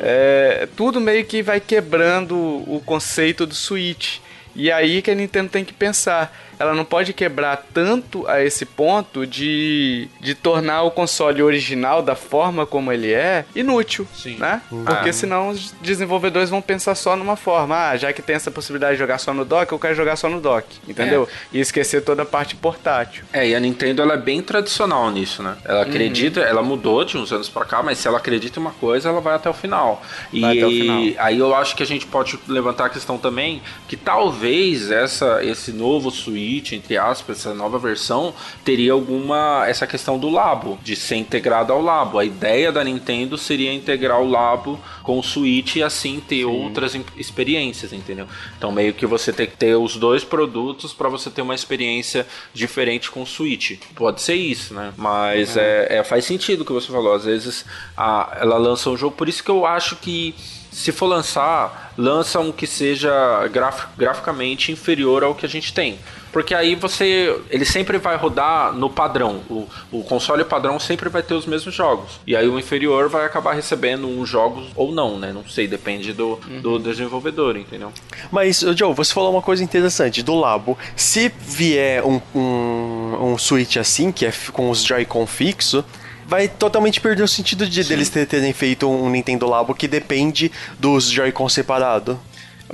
É, tudo meio que vai quebrando o conceito do Switch. E aí que a Nintendo tem que pensar ela não pode quebrar tanto a esse ponto de, de tornar o console original da forma como ele é inútil, Sim. né? Uhum. Porque senão os desenvolvedores vão pensar só numa forma, ah, já que tem essa possibilidade de jogar só no dock, eu quero jogar só no dock, entendeu? É. E esquecer toda a parte portátil. É, e a Nintendo ela é bem tradicional nisso, né? Ela uhum. acredita, uhum. ela mudou de uns anos para cá, mas se ela acredita em uma coisa, ela vai até o final. Vai e até o final. aí eu acho que a gente pode levantar a questão também que talvez essa esse novo Switch Switch, entre aspas, essa nova versão, teria alguma essa questão do Labo, de ser integrado ao Labo. A ideia da Nintendo seria integrar o Labo com o Switch e assim ter Sim. outras experiências, entendeu? Então meio que você tem que ter os dois produtos para você ter uma experiência diferente com o Switch. Pode ser isso, né? Mas é. É, é, faz sentido o que você falou. Às vezes a, ela lança um jogo, por isso que eu acho que se for lançar, lança um que seja graf, graficamente inferior ao que a gente tem. Porque aí você. Ele sempre vai rodar no padrão. O, o console padrão sempre vai ter os mesmos jogos. E aí o inferior vai acabar recebendo uns jogos ou não, né? Não sei, depende do, uhum. do desenvolvedor, entendeu? Mas, Joe, você falou uma coisa interessante do Labo. Se vier um, um, um Switch assim, que é com os Joy-Con fixo, vai totalmente perder o sentido de Sim. deles terem feito um Nintendo Labo que depende dos Joy-Con separado.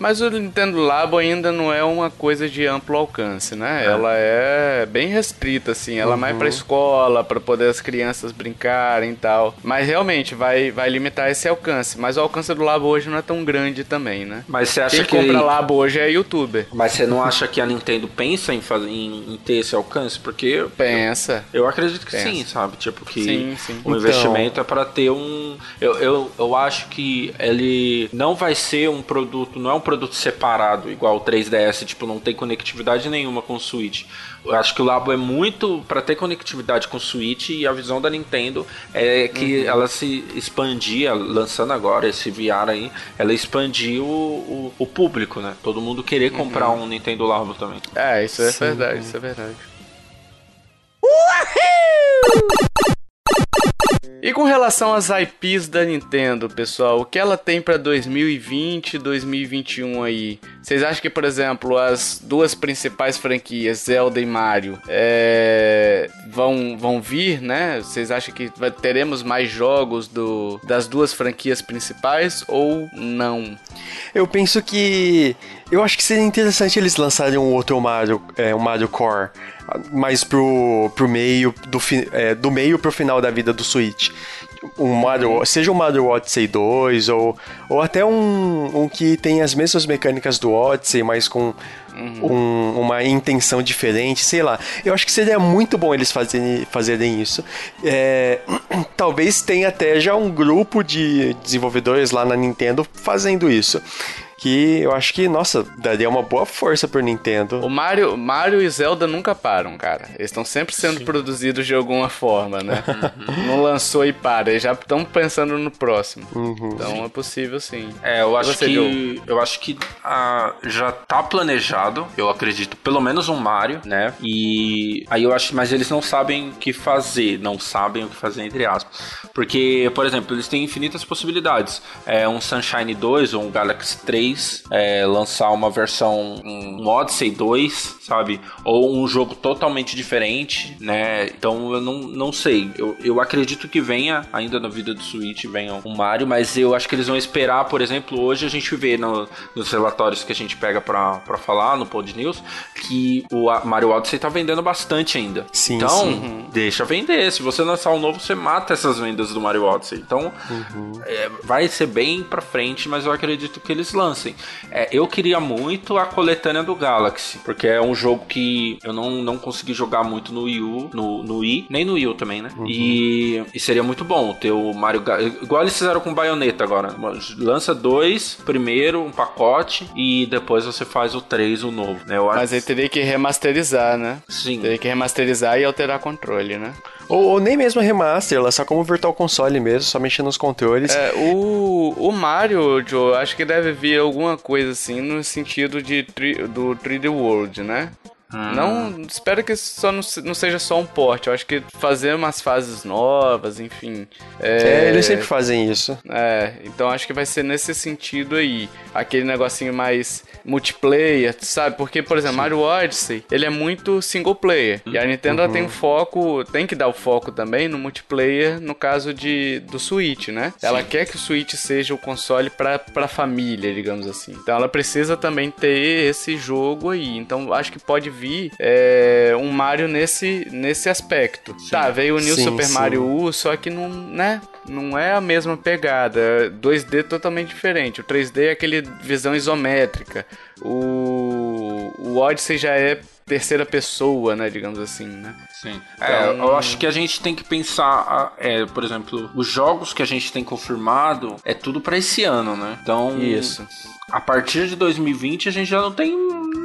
Mas o Nintendo Labo ainda não é uma coisa de amplo alcance, né? É. Ela é bem restrita, assim. Ela uhum. é mais pra escola, para poder as crianças brincarem e tal. Mas realmente vai, vai limitar esse alcance. Mas o alcance do Labo hoje não é tão grande também, né? Mas você acha Quem que. compra Labo hoje é youtuber. Mas você não acha que a Nintendo pensa em, fazer, em, em ter esse alcance? Porque. Pensa. Eu, eu acredito que pensa. sim, sabe? Tipo, que sim, sim. o então... investimento é para ter um. Eu, eu, eu acho que ele não vai ser um produto, não é um produto separado, igual o 3DS, tipo, não tem conectividade nenhuma com o Switch. Eu acho que o Labo é muito para ter conectividade com o Switch e a visão da Nintendo é que uhum. ela se expandia, lançando agora esse VR aí, ela expandiu o, o, o público, né? Todo mundo querer comprar uhum. um Nintendo Labo também. É, isso é Sim. verdade, isso é verdade. Uhul! E com relação às IPs da Nintendo, pessoal, o que ela tem para 2020 e 2021 aí? Vocês acham que, por exemplo, as duas principais franquias, Zelda e Mario, é... vão, vão vir, né? Vocês acham que teremos mais jogos do, das duas franquias principais ou não? Eu penso que. Eu acho que seria interessante eles lançarem um outro Mario, é, um Mario Core mais pro, pro meio, do, é, do meio pro final da vida do Switch. Um Mario, seja um Mario Odyssey 2 ou, ou até um, um que tem as mesmas mecânicas do Odyssey, mas com uhum. um, uma intenção diferente, sei lá. Eu acho que seria muito bom eles fazerem, fazerem isso. É, talvez tenha até já um grupo de desenvolvedores lá na Nintendo fazendo isso que eu acho que, nossa, daria uma boa força pro Nintendo. O Mario, Mario e Zelda nunca param, cara. Eles estão sempre sendo Sim. produzidos de alguma forma, né? Uhum. Não lançou e para, eles já estão pensando no próximo. Uhum. Então sim. é possível sim. É, eu acho que eu acho que ah, já tá planejado, eu acredito, pelo menos um Mario, né? E aí eu acho, mas eles não sabem o que fazer, não sabem o que fazer entre aspas. Porque, por exemplo, eles têm infinitas possibilidades. É um Sunshine 2 ou um Galaxy 3 3, é, lançar uma versão, um Odyssey 2, sabe? Ou um jogo totalmente diferente, né? Então eu não, não sei. Eu, eu acredito que venha ainda na vida do Switch, venha um Mario, mas eu acho que eles vão esperar, por exemplo, hoje a gente vê no, nos relatórios que a gente pega pra, pra falar no Pod News que o Mario Odyssey tá vendendo bastante ainda. Sim, então, sim. deixa vender. Se você lançar um novo, você mata essas vendas do Mario Odyssey. Então, uhum. é, vai ser bem pra frente, mas eu acredito que eles lancem. É, eu queria muito a coletânea do Galaxy, porque é um jogo que eu não, não consegui jogar muito no Wii U, no, no Wii, nem no Wii U também, né? Uhum. E, e seria muito bom ter o Mario Igual eles fizeram com Bayonetta agora. Lança dois primeiro, um pacote, e depois você faz o três, o novo, né? Mas aí teria que remasterizar, né? Sim. Teria que remasterizar e alterar controle, né? Ou, ou, nem mesmo remaster, lançar como Virtual Console mesmo, só mexendo nos controles. É, o, o Mario, Joe, acho que deve vir alguma coisa assim no sentido de do 3D World, né? Hum. Não, espero que só não, não, seja só um porte. Eu acho que fazer umas fases novas, enfim. É, é, eles sempre fazem isso. É, então acho que vai ser nesse sentido aí. Aquele negocinho mais multiplayer, sabe? Porque, por exemplo, Sim. Mario Odyssey, ele é muito single player. E a Nintendo uhum. tem um foco, tem que dar o foco também no multiplayer, no caso de do Switch, né? Sim. Ela quer que o Switch seja o console pra, pra família, digamos assim. Então ela precisa também ter esse jogo aí. Então acho que pode vir é, um Mario nesse, nesse aspecto. Sim. Tá, veio o New sim, Super sim. Mario U, só que não, né? Não é a mesma pegada. 2D totalmente diferente. O 3D é aquele visão isométrica. O, o Odyssey já é terceira pessoa, né, digamos assim, né? Sim. Então... É, eu acho que a gente tem que pensar, é, por exemplo, os jogos que a gente tem confirmado é tudo para esse ano, né? Então, isso. A partir de 2020 a gente já não tem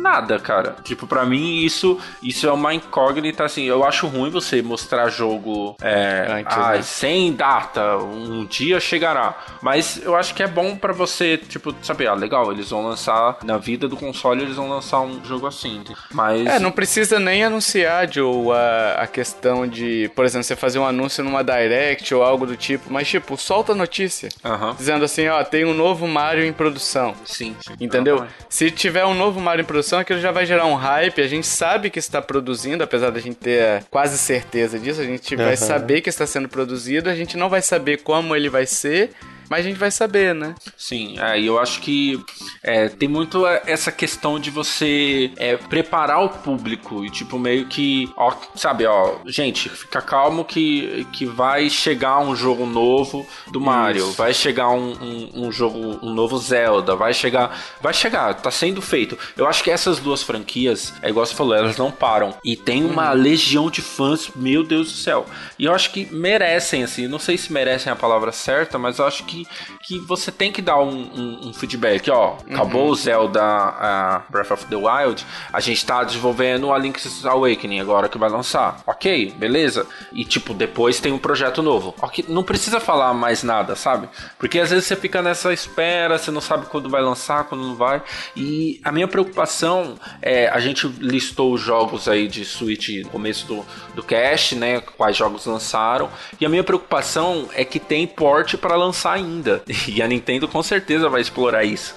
nada, cara. Tipo, para mim isso isso é uma incógnita assim. Eu acho ruim você mostrar jogo é, Antes, ah, né? sem data, um dia chegará. Mas eu acho que é bom para você, tipo, saber, ah, legal, eles vão lançar na vida do console, eles vão lançar um jogo assim. Mas É, não precisa nem anunciar, Joe, a, a questão de, por exemplo, você fazer um anúncio numa direct ou algo do tipo, mas tipo, solta a notícia. Uhum. Dizendo assim, ó, tem um novo Mario em produção. Sim. sim. Entendeu? Se tiver um novo Mario em produção, aquilo já vai gerar um hype, a gente sabe que está produzindo, apesar da gente ter quase certeza disso, a gente uhum. vai saber que está sendo produzido, a gente não vai saber como ele vai ser, mas a gente vai saber, né? Sim, é, eu acho que é, tem muito essa questão de você é, preparar o público e, tipo, meio que, ó, sabe, ó, gente, fica calmo que, que vai chegar um jogo novo do Mario, Isso. vai chegar um, um, um, jogo, um novo Zelda, vai chegar, vai chegar, tá sendo feito. Eu acho que essas duas franquias, é igual você falou, elas não param e tem uma uhum. legião de fãs, meu Deus do céu. E eu acho que merecem, assim, não sei se merecem a palavra certa, mas eu acho que que, que você tem que dar um, um, um feedback. Ó, acabou uhum. o Zelda uh, Breath of the Wild, a gente tá desenvolvendo a Link's Awakening agora que vai lançar. Ok, beleza? E tipo, depois tem um projeto novo. Ok, não precisa falar mais nada, sabe? Porque às vezes você fica nessa espera, você não sabe quando vai lançar, quando não vai. E a minha preocupação é, a gente listou os jogos aí de Switch no começo do, do cast, né? Quais jogos lançaram. E a minha preocupação é que tem porte para lançar ainda. E a Nintendo com certeza vai explorar isso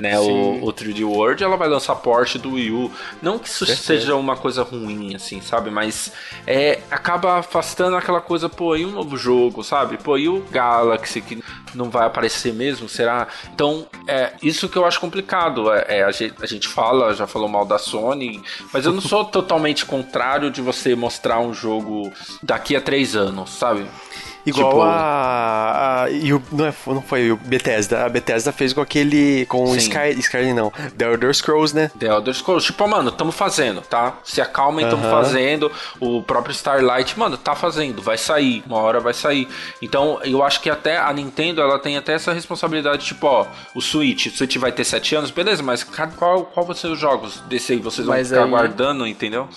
né? O, o 3D World, ela vai lançar porte do Wii U. Não que isso seja uma coisa ruim, assim, sabe? Mas é, acaba afastando aquela coisa, pô, e um novo jogo, sabe? Pô, e o Galaxy que não vai aparecer mesmo, será? Então, é isso que eu acho complicado. É, é a, gente, a gente fala, já falou mal da Sony, mas eu não sou totalmente contrário de você mostrar um jogo daqui a três anos, sabe? Igual tipo... a, a. e o, não, é, não foi o Bethesda. A Bethesda fez com aquele. Com o Sky, Skyrim, não. The Elder Scrolls, né? The Elder Scrolls. Tipo, mano, tamo fazendo, tá? Se acalmem, tamo uh -huh. fazendo. O próprio Starlight, mano, tá fazendo. Vai sair. Uma hora vai sair. Então, eu acho que até a Nintendo, ela tem até essa responsabilidade. Tipo, ó, o Switch. O Switch vai ter 7 anos, beleza, mas qual, qual vão ser os jogos desse aí? Vocês vão mas ficar aí... guardando, entendeu?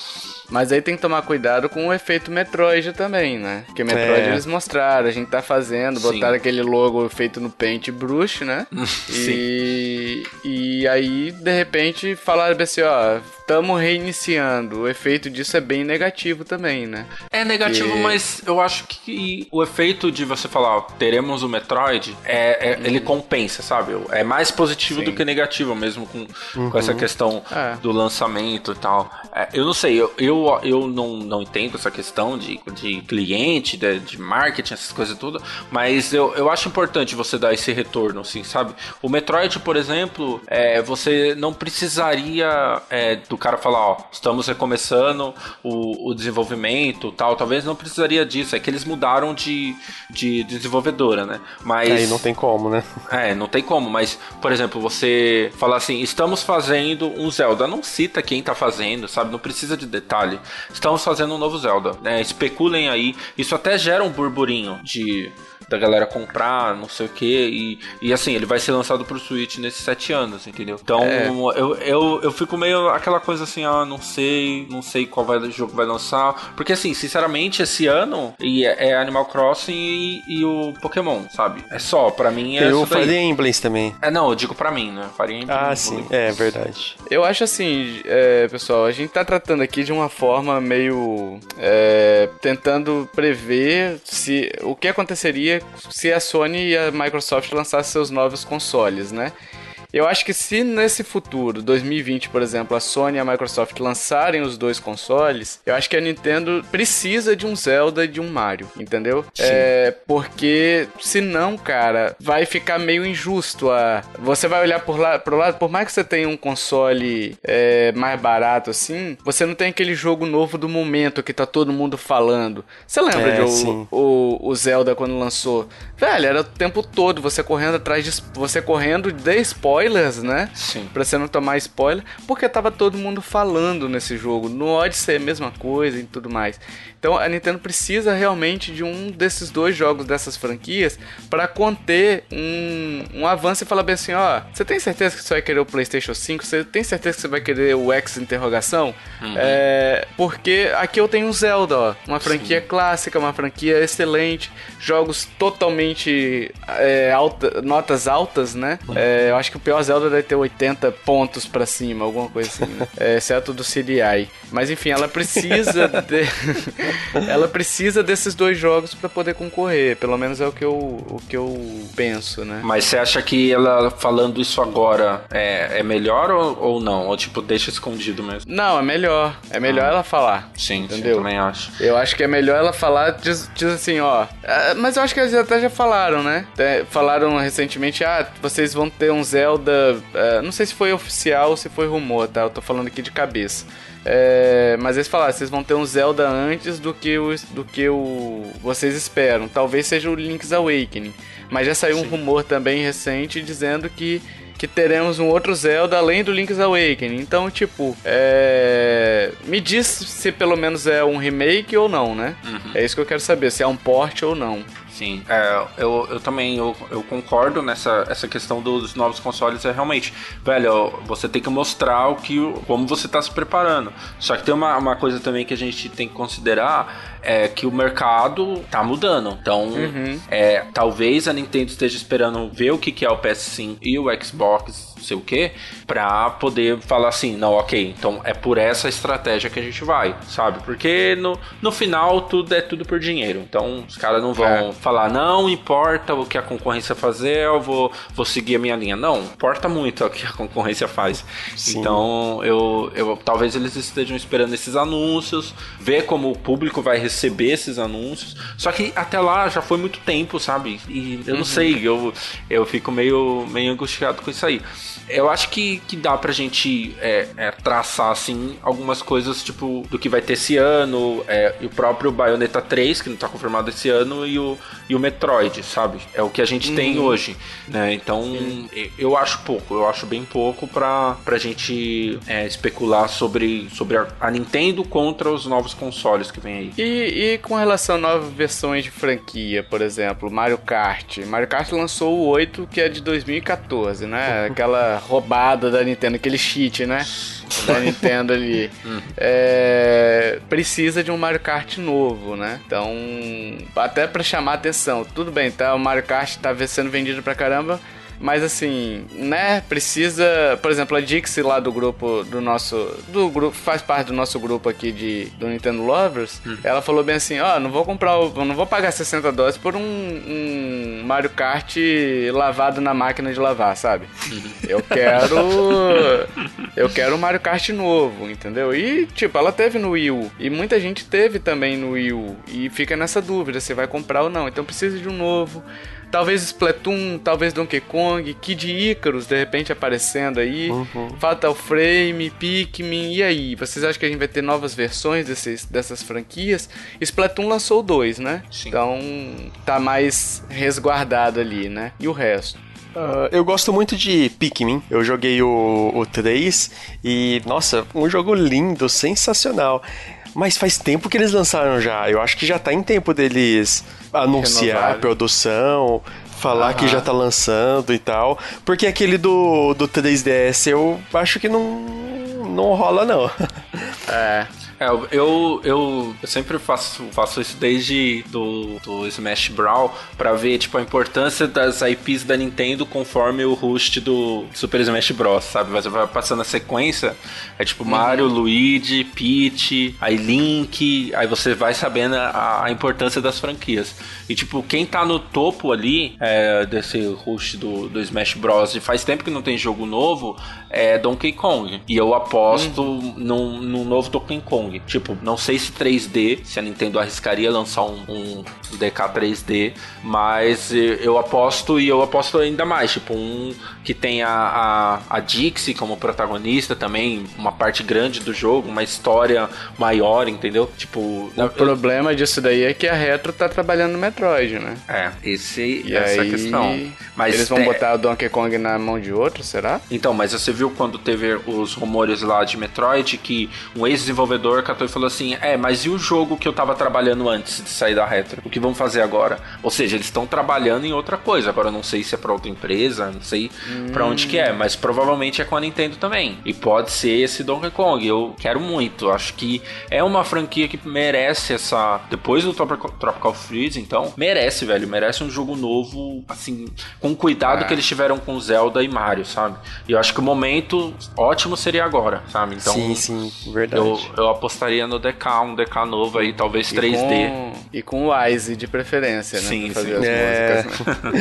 Mas aí tem que tomar cuidado com o efeito Metroid também, né? Porque Metroid é. eles mostraram, a gente tá fazendo, Sim. botaram aquele logo feito no Paint Brush, né? Sim. E, e aí, de repente, falaram assim, ó, estamos reiniciando. O efeito disso é bem negativo também, né? É negativo, e... mas eu acho que o efeito de você falar, ó, teremos o Metroid, é, é hum. ele compensa, sabe? É mais positivo Sim. do que negativo, mesmo com, uhum. com essa questão é. do lançamento e tal. É, eu não sei, eu, eu, eu não, não entendo essa questão de, de cliente, de, de marketing, essas coisas tudo, mas eu, eu acho importante você dar esse retorno, assim, sabe? O Metroid, por exemplo, é, você não precisaria é, do cara falar, ó, estamos recomeçando o, o desenvolvimento tal, talvez não precisaria disso, é que eles mudaram de, de desenvolvedora, né? Mas... Aí não tem como, né? É, não tem como, mas, por exemplo, você falar assim, estamos fazendo um Zelda, não cita quem tá fazendo, sabe? Não precisa de detalhe. Estamos fazendo um novo Zelda, né? Especulem aí, isso até gera um burburinho de da galera comprar, não sei o que. E, e assim, ele vai ser lançado pro Switch nesses sete anos, entendeu? Então é. eu, eu, eu fico meio aquela coisa assim, ah, não sei, não sei qual vai, jogo vai lançar. Porque assim, sinceramente, esse ano e é, é Animal Crossing e, e, o Pokémon, sabe? É só, pra mim é. Tem o Fire Emblems também. É, não, eu digo pra mim, né? Fire Emblem. Ah, sim, é verdade. Eu acho assim, é, pessoal, a gente tá tratando aqui de uma forma meio. É, tentando prever se o que aconteceria se a Sony e a Microsoft lançassem seus novos consoles, né? Eu acho que se nesse futuro, 2020, por exemplo, a Sony e a Microsoft lançarem os dois consoles, eu acho que a Nintendo precisa de um Zelda e de um Mario, entendeu? Sim. É, porque senão, cara, vai ficar meio injusto a você vai olhar por lá, pro lado, por mais que você tenha um console é, mais barato assim, você não tem aquele jogo novo do momento que tá todo mundo falando. Você lembra é, de o, o, o Zelda quando lançou? Velho, era o tempo todo você correndo atrás de você correndo de spoiler spoilers, né? Sim. Pra você não tomar spoiler, porque tava todo mundo falando nesse jogo. No Odyssey é a mesma coisa e tudo mais. Então a Nintendo precisa realmente de um desses dois jogos dessas franquias para conter um, um avanço e falar bem assim, ó, você tem certeza que você vai querer o PlayStation 5? Você tem certeza que você vai querer o X interrogação? Uhum. É, porque aqui eu tenho um Zelda, ó, uma franquia Sim. clássica, uma franquia excelente, jogos totalmente é, alta, notas altas, né? Uhum. É, eu acho que o pior Zelda deve ter 80 pontos para cima, alguma coisa assim, né? É, exceto do CDI. Mas enfim, ela precisa de... ela precisa desses dois jogos para poder concorrer. Pelo menos é o que eu, o que eu penso, né? Mas você acha que ela falando isso agora é, é melhor ou, ou não? Ou tipo, deixa escondido mesmo? Não, é melhor. É melhor ah. ela falar. Sim, entendeu? Sim, também acho. Eu acho que é melhor ela falar, diz, diz assim, ó. É, mas eu acho que eles até já falaram, né? falaram recentemente, ah, vocês vão ter um Zelda. Uh, não sei se foi oficial ou se foi rumor, tá? Eu tô falando aqui de cabeça. É, mas eles falaram, vocês vão ter um Zelda antes do que o, do que o vocês esperam. Talvez seja o Link's Awakening. Mas já saiu Sim. um rumor também recente dizendo que que teremos um outro Zelda além do Link's Awakening. Então, tipo, é... me diz se pelo menos é um remake ou não, né? Uhum. É isso que eu quero saber, se é um port ou não. Sim, é, eu, eu também eu, eu concordo nessa essa questão dos novos consoles. É realmente, velho, você tem que mostrar o que, como você está se preparando. Só que tem uma, uma coisa também que a gente tem que considerar é que o mercado tá mudando. Então, uhum. é, talvez a Nintendo esteja esperando ver o que, que é o PS5 e o Xbox, sei o que, pra poder falar assim, não, ok, então é por essa estratégia que a gente vai, sabe? Porque no, no final tudo é tudo por dinheiro. Então, os caras não vão é. falar, não importa o que a concorrência fazer, eu vou, vou seguir a minha linha. Não, importa muito o que a concorrência faz. Sim. Então, eu, eu talvez eles estejam esperando esses anúncios, ver como o público vai receber receber esses anúncios. Só que até lá já foi muito tempo, sabe? E eu não uhum. sei, eu, eu fico meio, meio angustiado com isso aí. Eu acho que, que dá pra gente é, é, traçar, assim, algumas coisas, tipo, do que vai ter esse ano, é, e o próprio Bayonetta 3, que não tá confirmado esse ano, e o, e o Metroid, sabe? É o que a gente uhum. tem hoje, né? Então, eu acho pouco, eu acho bem pouco pra, pra gente é, especular sobre, sobre a, a, Nintendo contra os novos consoles que vem aí. E, e com relação a novas versões de franquia, por exemplo, Mario Kart. Mario Kart lançou o 8, que é de 2014, né? Aquela roubada da Nintendo, aquele cheat, né? Da Nintendo ali. Hum. É, precisa de um Mario Kart novo, né? Então, até para chamar atenção. Tudo bem, tá? O Mario Kart tá sendo vendido pra caramba mas assim, né, precisa, por exemplo, a Dixie lá do grupo do nosso do grupo faz parte do nosso grupo aqui de do Nintendo Lovers. Hum. Ela falou bem assim, ó, oh, não vou comprar, não vou pagar 60 dólares por um, um, Mario Kart lavado na máquina de lavar, sabe? Uhum. Eu quero eu quero um Mario Kart novo, entendeu? E tipo, ela teve no Wii U e muita gente teve também no Wii U e fica nessa dúvida se vai comprar ou não. Então precisa de um novo. Talvez Splatoon, talvez Donkey Kong, Kid Icarus de repente aparecendo aí, uhum. Fatal Frame, Pikmin, e aí? Vocês acham que a gente vai ter novas versões desses, dessas franquias? Splatoon lançou dois, né? Sim. Então tá mais resguardado ali, né? E o resto? Uh, eu gosto muito de Pikmin. Eu joguei o, o 3 e, nossa, um jogo lindo, sensacional. Mas faz tempo que eles lançaram já. Eu acho que já tá em tempo deles anunciar a produção, falar Aham. que já tá lançando e tal. Porque aquele do, do 3DS eu acho que não, não rola, não. É. É, eu, eu, eu, sempre faço, faço isso desde do, do Smash Brawl para ver tipo, a importância das IPs da Nintendo conforme o host do Super Smash Bros, sabe? Você vai passando a sequência, é tipo Mario, uhum. Luigi, Peach, aí Link, aí você vai sabendo a, a, importância das franquias. E tipo, quem tá no topo ali é, desse host do, do Smash Bros e faz tempo que não tem jogo novo, é Donkey Kong. E eu aposto uhum. num, num novo Donkey Kong Kong. Tipo, não sei se 3D, se a Nintendo arriscaria lançar um, um DK 3D, mas eu aposto e eu aposto ainda mais. Tipo, um que tem a, a, a Dixie como protagonista também, uma parte grande do jogo, uma história maior, entendeu? Tipo. O eu, problema disso daí é que a Retro tá trabalhando no Metroid, né? É, esse, e essa aí, questão. Mas eles vão tem... botar o Donkey Kong na mão de outro, será? Então, mas você viu quando teve os rumores lá de Metroid que um ex-desenvolvedor catou e falou assim: É, mas e o jogo que eu tava trabalhando antes de sair da Retro? O que vão fazer agora? Ou seja, eles estão trabalhando em outra coisa. Agora eu não sei se é pra outra empresa, não sei hum. Pra onde que é, mas provavelmente é com a Nintendo também. E pode ser esse Donkey Kong. Eu quero muito. Acho que é uma franquia que merece essa. Depois do Tropical Freeze, então, merece, velho. Merece um jogo novo, assim, com o cuidado é. que eles tiveram com Zelda e Mario, sabe? E eu acho que o momento ótimo seria agora, sabe? Então, sim, sim, verdade. Eu, eu apostaria no DK, um DK novo aí, talvez e 3D. Com, e com o Wise de preferência, né? Sim, sim. É... Músicas, né?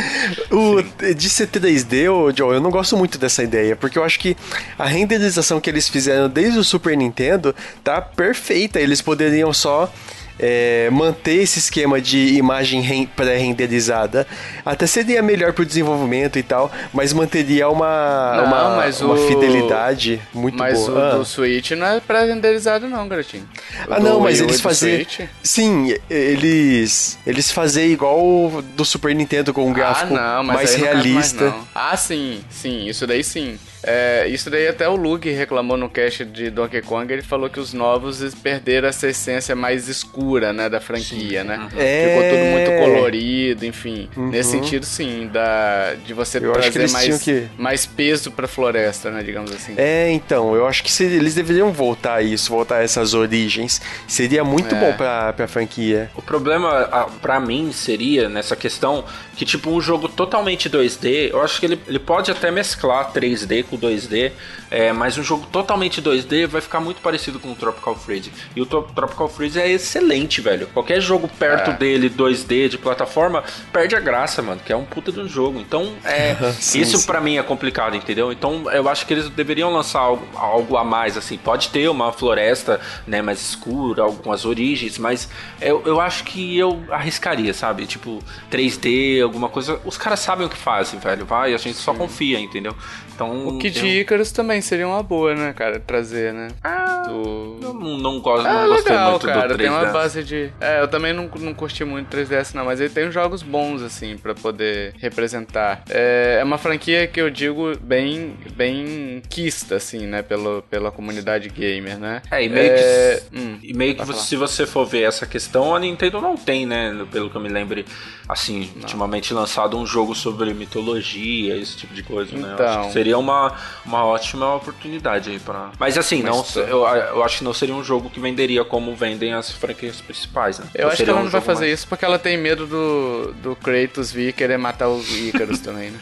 o, de ser 3D, oh, Joe, eu não gosto muito dessa ideia, porque eu acho que a renderização que eles fizeram desde o Super Nintendo tá perfeita. Eles poderiam só é, manter esse esquema de imagem pré-renderizada. Até seria melhor pro desenvolvimento e tal, mas manteria uma, não, uma, uma o... fidelidade muito mas boa. Mas o ah. do Switch não é pré-renderizado não, garotinho. ah, não, mas eles faziam... Sim, eles eles faziam igual do Super Nintendo com um ah, gráfico ah, não, mais realista. Mais, ah, sim, sim, isso daí sim. É, isso daí até o Lug reclamou no cast de Donkey Kong, ele falou que os novos perderam essa essência mais escura, né, da franquia, sim. né? É... Ficou tudo muito colorido, enfim. Uhum. Nesse sentido, sim, da, de você eu trazer mais, que... mais peso pra floresta, né, digamos assim. É, então, eu acho que se, eles deveriam voltar a isso, voltar a essas origens. Seria muito é. bom pra, pra franquia. O problema, para mim, seria nessa questão que, tipo, um jogo totalmente 2D, eu acho que ele, ele pode até mesclar 3D com 2D, é, mas um jogo totalmente 2D vai ficar muito parecido com o Tropical Freeze. E o Tropical Freeze é excelente, velho. Qualquer jogo perto é. dele, 2D, de plataforma, perde a graça, mano, que é um puta de um jogo. Então, é, sim, isso para mim é complicado, entendeu? Então, eu acho que eles deveriam lançar algo, algo a mais, assim. Pode ter uma floresta, né, mais escura, algumas origens, mas eu, eu acho que eu arriscaria, sabe? Tipo, 3D, alguma coisa. Os caras sabem o que fazem, velho. Vai, a gente só confia, entendeu? Então, o Kid eu... Icarus também seria uma boa, né, cara, trazer, né? Ah, do... eu não, não gosto, ah, não gostei legal, muito cara, do 3DS. tem uma base de... É, eu também não, não curti muito 3DS não, mas ele tem jogos bons, assim, pra poder representar. É, é uma franquia que eu digo bem, bem quista, assim, né, pelo, pela comunidade gamer, né? É, e meio é... que, hum, e meio que você, se você for ver essa questão, a Nintendo não tem, né, pelo que eu me lembre, assim, não. ultimamente lançado um jogo sobre mitologia, esse tipo de coisa, então, né? Eu acho que seria uma, uma ótima oportunidade aí para. Mas assim, Mas, não, eu, eu acho que não seria um jogo que venderia como vendem as franquias principais, né? Eu acho que ela um não vai fazer mais... isso porque ela tem medo do, do Kratos vir querer matar o Icarus também, né?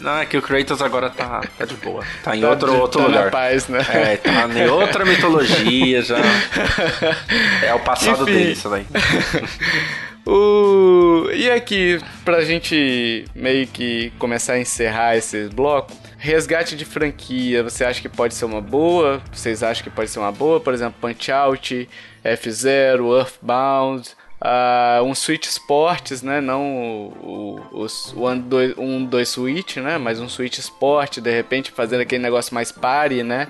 Não, é que o Kratos agora tá, tá de boa. Tá em tá outro, de, outro tá lugar. Na paz, né? É, tá em outra mitologia já. É o passado Enfim. dele, isso daí. O... E aqui, pra gente meio que começar a encerrar esse bloco, resgate de franquia, você acha que pode ser uma boa? Vocês acham que pode ser uma boa? Por exemplo, Punch Out, F-Zero, Earthbound, uh, um Switch Sports, né? Não o, o, o 1, 2, um, dois Switch, né? Mas um Switch Sport, de repente fazendo aquele negócio mais pare, né?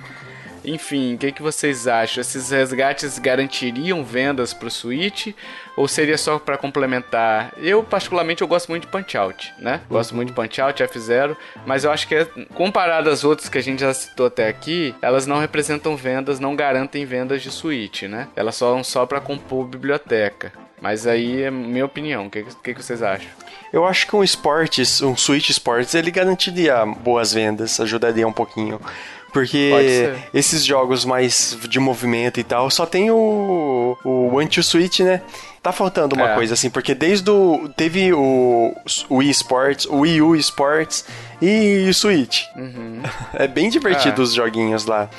Enfim, o que, que vocês acham? Esses resgates garantiriam vendas para o Switch ou seria só para complementar? Eu particularmente eu gosto muito de Punch Out, né? Gosto uhum. muito de Punch Out, F0, mas eu acho que comparado às outras que a gente já citou até aqui, elas não representam vendas, não garantem vendas de Switch, né? Elas são só para compor biblioteca. Mas aí é minha opinião. O que, que, que vocês acham? Eu acho que um Sports, um Switch Sports, ele garantiria boas vendas, ajudaria um pouquinho. Porque esses jogos mais de movimento e tal, só tem o, o One to Switch, né? Tá faltando uma é. coisa assim, porque desde o. Teve o, o Wii Sports, o Wii U Sports e o Switch. Uhum. É bem divertido é. os joguinhos lá.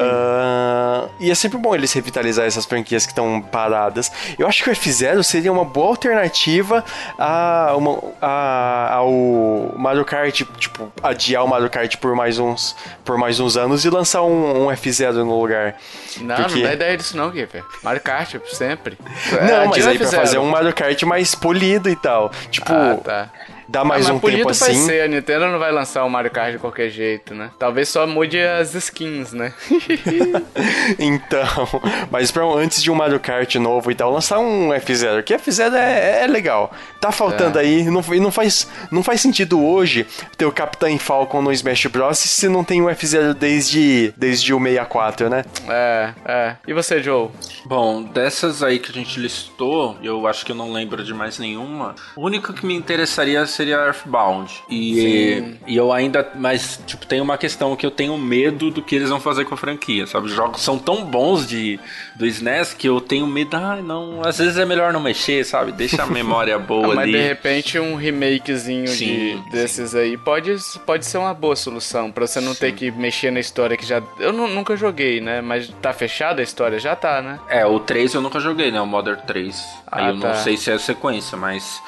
Uh, e é sempre bom eles revitalizar essas franquias que estão paradas. Eu acho que o F0 seria uma boa alternativa a uma, a, ao Mario Kart, tipo, adiar o Mario Kart por mais uns, por mais uns anos e lançar um, um F0 no lugar. Não, Porque... não dá ideia disso não, Gipper. Mario Kart, sempre. Não, é, mas aí pra fazer um Mario Kart mais polido e tal. Tipo, ah, tá dá mais ah, um tempo assim. vai ser, a Nintendo não vai lançar o Mario Kart de qualquer jeito, né? Talvez só mude as skins, né? então, mas pra, antes de um Mario Kart novo e tal, lançar um F0, que F0 é, é legal. Tá faltando é. aí, não, não, faz, não faz sentido hoje ter o Capitão Falcon no Smash Bros. se não tem o F0 desde, desde o 64, né? É, é. E você, Joe? Bom, dessas aí que a gente listou, eu acho que eu não lembro de mais nenhuma. O único que me interessaria seria Earthbound. E, e eu ainda. Mas, tipo, tem uma questão que eu tenho medo do que eles vão fazer com a franquia, sabe? Os jogos são tão bons de, do SNES que eu tenho medo. Ah, não. Às vezes é melhor não mexer, sabe? Deixa a memória boa ah, mas ali. Mas de repente um remakezinho sim, de, desses sim. aí pode, pode ser uma boa solução. Pra você não sim. ter que mexer na história que já. Eu nunca joguei, né? Mas tá fechada a história? Já tá, né? É, o 3 eu nunca joguei, né? O Modern 3. Aí ah, eu tá. não sei se é a sequência, mas.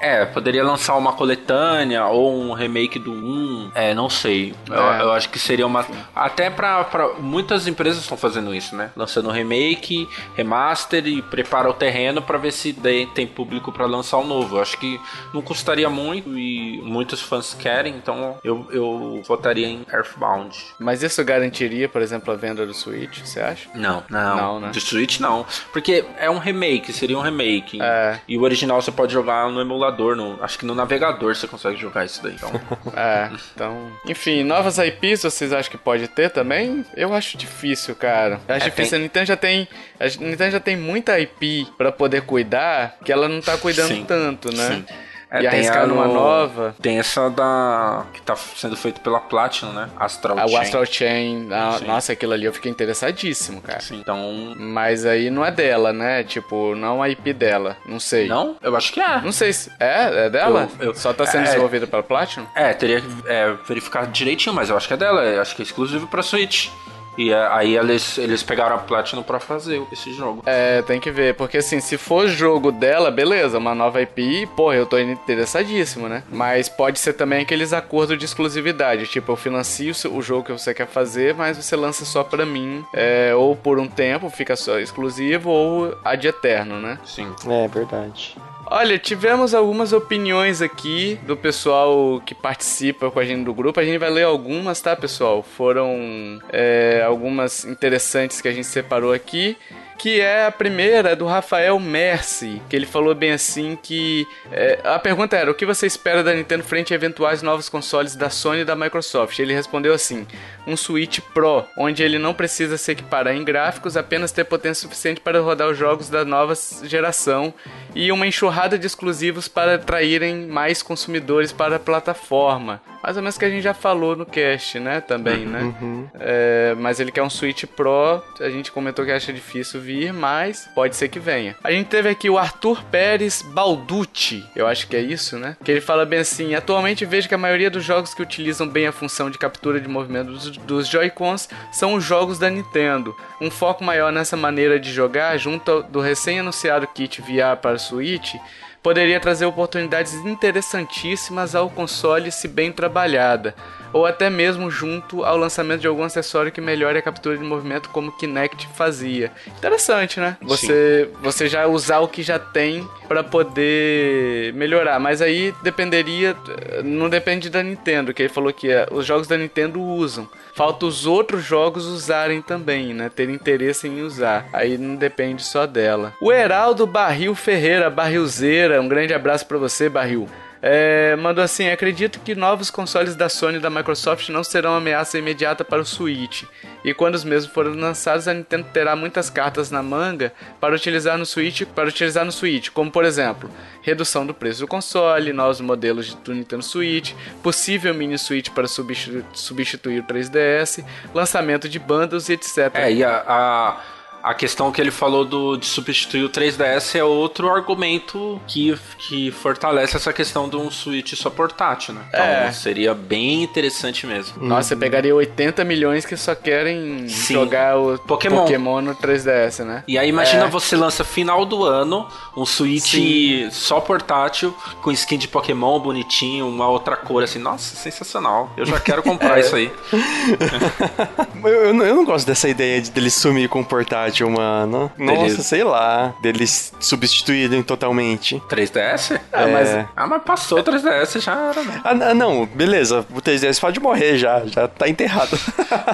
É, poderia lançar uma coletânea ou um remake do 1. É, não sei. É. Eu, eu, acho que seria uma. Até pra, pra. Muitas empresas estão fazendo isso, né? Lançando remake, remaster e prepara o terreno para ver se tem público para lançar o novo. Eu acho que não custaria muito e muitos fãs querem, então eu, eu votaria em Earthbound. Mas isso garantiria, por exemplo, a venda do Switch, você acha? Não, não. Não, né? Do Switch não. Porque é um remake, seria um remake. É. E o original você pode jogar no emulador no, acho que no navegador você consegue jogar isso daí. Então. é, então. Enfim, novas IPs vocês acham que pode ter também? Eu acho difícil, cara. Eu acho é, difícil. Tem... A Nintendo já tem. A Nintendo já tem muita IP para poder cuidar que ela não tá cuidando Sim. tanto, né? Sim. É, e arriscar numa nova. Tem essa da. que tá sendo feito pela Platinum, né? Astral ah, Chain. O Astral Chain. Ah, nossa, aquilo ali eu fiquei interessadíssimo, cara. Sim. Então. Mas aí não é dela, né? Tipo, não é a IP dela. Não sei. Não? Eu acho que é. Não sei se. É? É dela? Eu, eu, Só tá sendo é, desenvolvida pela Platinum? É, teria que é, verificar direitinho, mas eu acho que é dela. Eu acho que é exclusivo pra Switch. E é, aí eles, eles pegaram a Platinum para fazer esse jogo. É, tem que ver, porque assim, se for jogo dela, beleza, uma nova IP, porra, eu tô interessadíssimo, né? Mas pode ser também aqueles acordos de exclusividade, tipo, eu financio o jogo que você quer fazer, mas você lança só pra mim, é, ou por um tempo, fica só exclusivo, ou ad eterno, né? Sim. É, verdade. Olha, tivemos algumas opiniões aqui do pessoal que participa com a gente do grupo. A gente vai ler algumas, tá, pessoal? Foram é, algumas interessantes que a gente separou aqui que é a primeira do Rafael Mercy, que ele falou bem assim que é, a pergunta era o que você espera da Nintendo frente a eventuais novos consoles da Sony e da Microsoft. Ele respondeu assim: um Switch Pro, onde ele não precisa se equiparar em gráficos, apenas ter potência suficiente para rodar os jogos da nova geração e uma enxurrada de exclusivos para atraírem mais consumidores para a plataforma. Mais ou menos que a gente já falou no cast, né? Também, né? Uhum. É, mas ele quer um Switch Pro. A gente comentou que acha difícil vir, mas pode ser que venha. A gente teve aqui o Arthur Pérez Balducci. Eu acho que é isso, né? Que ele fala bem assim: atualmente vejo que a maioria dos jogos que utilizam bem a função de captura de movimento dos, dos Joy-Cons são os jogos da Nintendo. Um foco maior nessa maneira de jogar, junto do recém-anunciado kit VR para Switch poderia trazer oportunidades interessantíssimas ao console se bem trabalhada, ou até mesmo junto ao lançamento de algum acessório que melhore a captura de movimento como o Kinect fazia. Interessante, né? Você, você já usar o que já tem para poder melhorar, mas aí dependeria, não depende da Nintendo, que ele falou que é, os jogos da Nintendo usam. Falta os outros jogos usarem também, né? Ter interesse em usar. Aí não depende só dela. O Heraldo Barril Ferreira, Barrilzeira, um grande abraço para você, Barril. É, mandou assim: acredito que novos consoles da Sony e da Microsoft não serão ameaça imediata para o Switch. E quando os mesmos forem lançados, a Nintendo terá muitas cartas na manga para utilizar no Switch, para utilizar no Switch, como por exemplo, redução do preço do console, novos modelos do Nintendo Switch, possível mini Switch para substituir, o 3DS, lançamento de bundles e etc. É, e a, a a questão que ele falou do, de substituir o 3DS é outro argumento que, que fortalece essa questão de um Switch só portátil, né? Então é. seria bem interessante mesmo. Nossa, você pegaria 80 milhões que só querem Sim. jogar o Pokémon. Pokémon no 3DS, né? E aí imagina é. você lança final do ano um Switch Sim. só portátil com skin de Pokémon bonitinho, uma outra cor assim. Nossa, sensacional. Eu já quero comprar é. isso aí. eu, eu, não, eu, não gosto dessa ideia de dele sumir com o portátil, mano. Nossa, sei lá. Deles substituírem totalmente. 3DS? Ah, é. mas, ah, mas passou o 3DS, já era, né? Ah, não, beleza. O 3DS pode morrer já, já tá enterrado.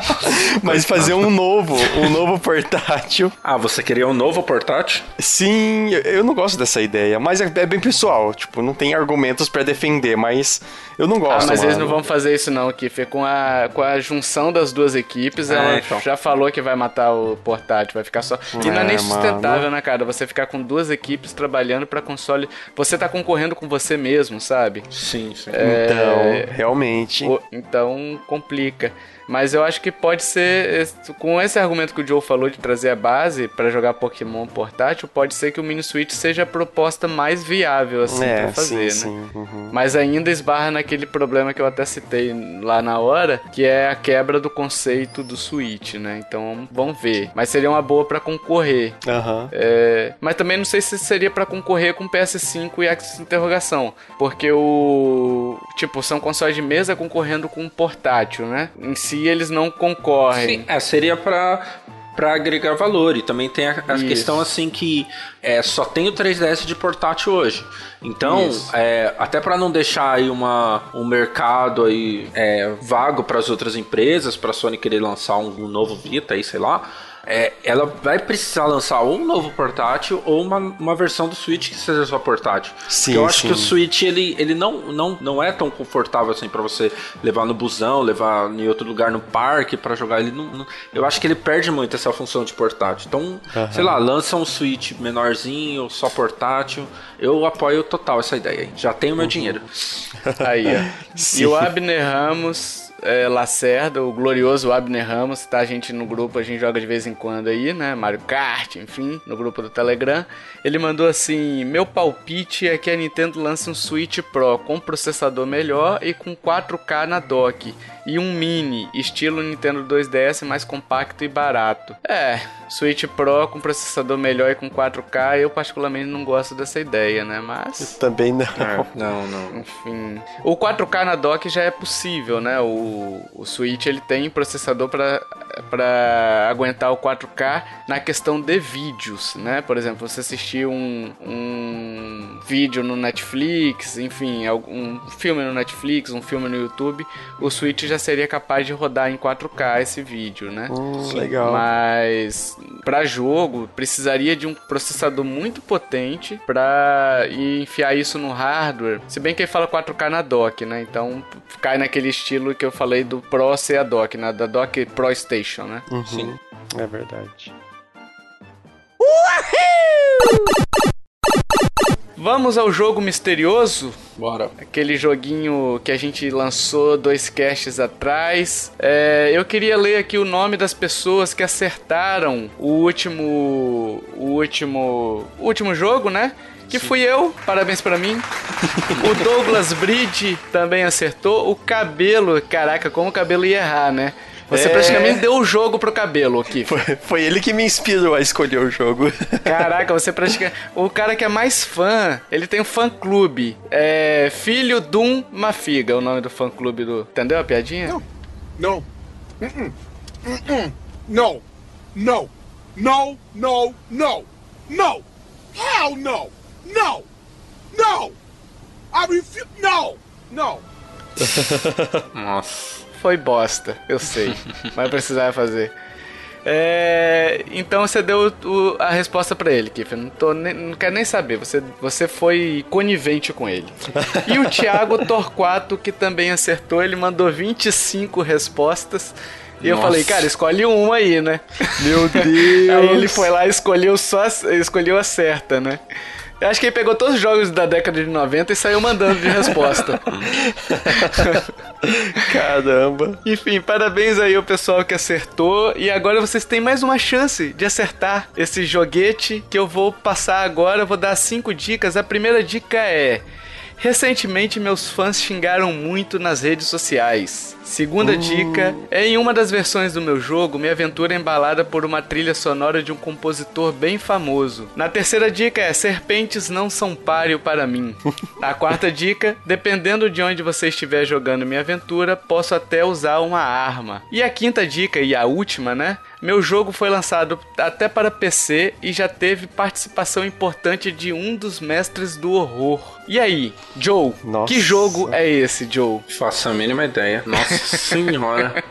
mas fazer um novo, um novo portátil. Ah, você queria um novo portátil? Sim, eu não gosto dessa ideia, mas é, é bem pessoal. Tipo, não tem argumentos para defender, mas eu não gosto. Ah, mas mano. eles não vão fazer isso não, Kiffer. Com a, com a junção das duas equipes, é, ela então. já falou que vai matar o portátil, vai ficar só. E é, não é nem sustentável, mano. né, cara? Você ficar com duas equipes trabalhando para console. Você tá concorrendo com você mesmo, sabe? Sim, sim. É... Então, realmente. Então complica. Mas eu acho que pode ser, com esse argumento que o Joe falou de trazer a base para jogar Pokémon portátil, pode ser que o Mini Switch seja a proposta mais viável assim é, para fazer, sim, né? Sim, uhum. Mas ainda esbarra naquele problema que eu até citei lá na hora, que é a quebra do conceito do Switch, né? Então vamos ver. Mas seria uma boa para concorrer. Uhum. É... Mas também não sei se seria para concorrer com PS5 e Axis Interrogação, porque o tipo são consoles de mesa concorrendo com um portátil, né? Em si si eles não concorrem. Sim, é, seria para para agregar valor. E também tem a, a questão assim que é, só tem o 3DS de portátil hoje. Então, é, até para não deixar aí uma, um mercado aí é, vago para as outras empresas, para a Sony querer lançar um, um novo Vita aí, sei lá é, ela vai precisar lançar ou um novo portátil ou uma, uma versão do Switch que seja só portátil. Sim, eu acho sim. que o Switch ele, ele não, não, não é tão confortável assim para você levar no busão, levar em outro lugar no parque para jogar. Ele não, não, eu acho que ele perde muito essa função de portátil. Então, uhum. sei lá, lança um Switch menorzinho, só portátil. Eu apoio total essa ideia aí. Já tenho meu uhum. dinheiro. Aí, ó. e o Abner Ramos é, Lacerda, o glorioso Abner Ramos, tá? A gente no grupo, a gente joga de vez em quando aí, né? Mario Kart, enfim, no grupo do Telegram. Ele mandou assim: Meu palpite é que a Nintendo lance um Switch Pro com processador melhor e com 4K na dock e um mini, estilo Nintendo 2DS mais compacto e barato. É, Switch Pro com processador melhor e com 4K, eu particularmente não gosto dessa ideia, né? Mas. Eu também não. É, não, não. Enfim. O 4K na dock já é possível, né? O, o Switch ele tem processador para aguentar o 4K na questão de vídeos, né? Por exemplo, você assistir um, um vídeo no Netflix, enfim, um filme no Netflix, um filme no YouTube, o Switch já seria capaz de rodar em 4K esse vídeo, né? Hum, legal. Mas para jogo precisaria de um processador muito potente para enfiar isso no hardware. Se bem que ele fala 4K na dock, né? Então cai naquele estilo que eu falei do Pro ser a dock, né? Da dock Pro Station, né? Uhum. Sim. É verdade. Uhul! Vamos ao jogo misterioso? Bora. Aquele joguinho que a gente lançou dois casts atrás. É, eu queria ler aqui o nome das pessoas que acertaram o último. O último. O último jogo, né? que fui eu, parabéns para mim. o Douglas Bridge também acertou. O cabelo, caraca, como o cabelo ia errar, né? Você é... praticamente deu o jogo pro cabelo aqui. Foi, foi, ele que me inspirou a escolher o jogo. Caraca, você praticamente. O cara que é mais fã, ele tem um fã clube. É. Filho Dum Mafiga, o nome do fã clube do. Entendeu a piadinha? Não. Não. Uh-uh. Uh -uh. Uh Não. Não. Não, não, não. Não. Hell no. Não. Não. I refuse. Não. Não. Nossa foi bosta, eu sei. mas precisava fazer. É, então você deu o, a resposta para ele, Kiff. Não, tô, nem, não quero nem saber. Você, você foi conivente com ele. E o Thiago Torquato, que também acertou, ele mandou 25 respostas. E Nossa. eu falei, cara, escolhe uma aí, né? Meu Deus! aí ele foi lá e escolheu só escolheu a certa, né? Eu acho que ele pegou todos os jogos da década de 90 e saiu mandando de resposta. Caramba. Enfim, parabéns aí ao pessoal que acertou. E agora vocês têm mais uma chance de acertar esse joguete que eu vou passar agora. Eu vou dar cinco dicas. A primeira dica é. Recentemente, meus fãs xingaram muito nas redes sociais. Segunda uh. dica é em uma das versões do meu jogo, minha aventura é embalada por uma trilha sonora de um compositor bem famoso. Na terceira dica é serpentes não são páreo para mim. A quarta dica, dependendo de onde você estiver jogando minha aventura, posso até usar uma arma. E a quinta dica e a última, né? Meu jogo foi lançado até para PC e já teve participação importante de um dos mestres do horror. E aí, Joe, Nossa. que jogo é esse, Joe? Faço a mínima ideia. Nossa senhora.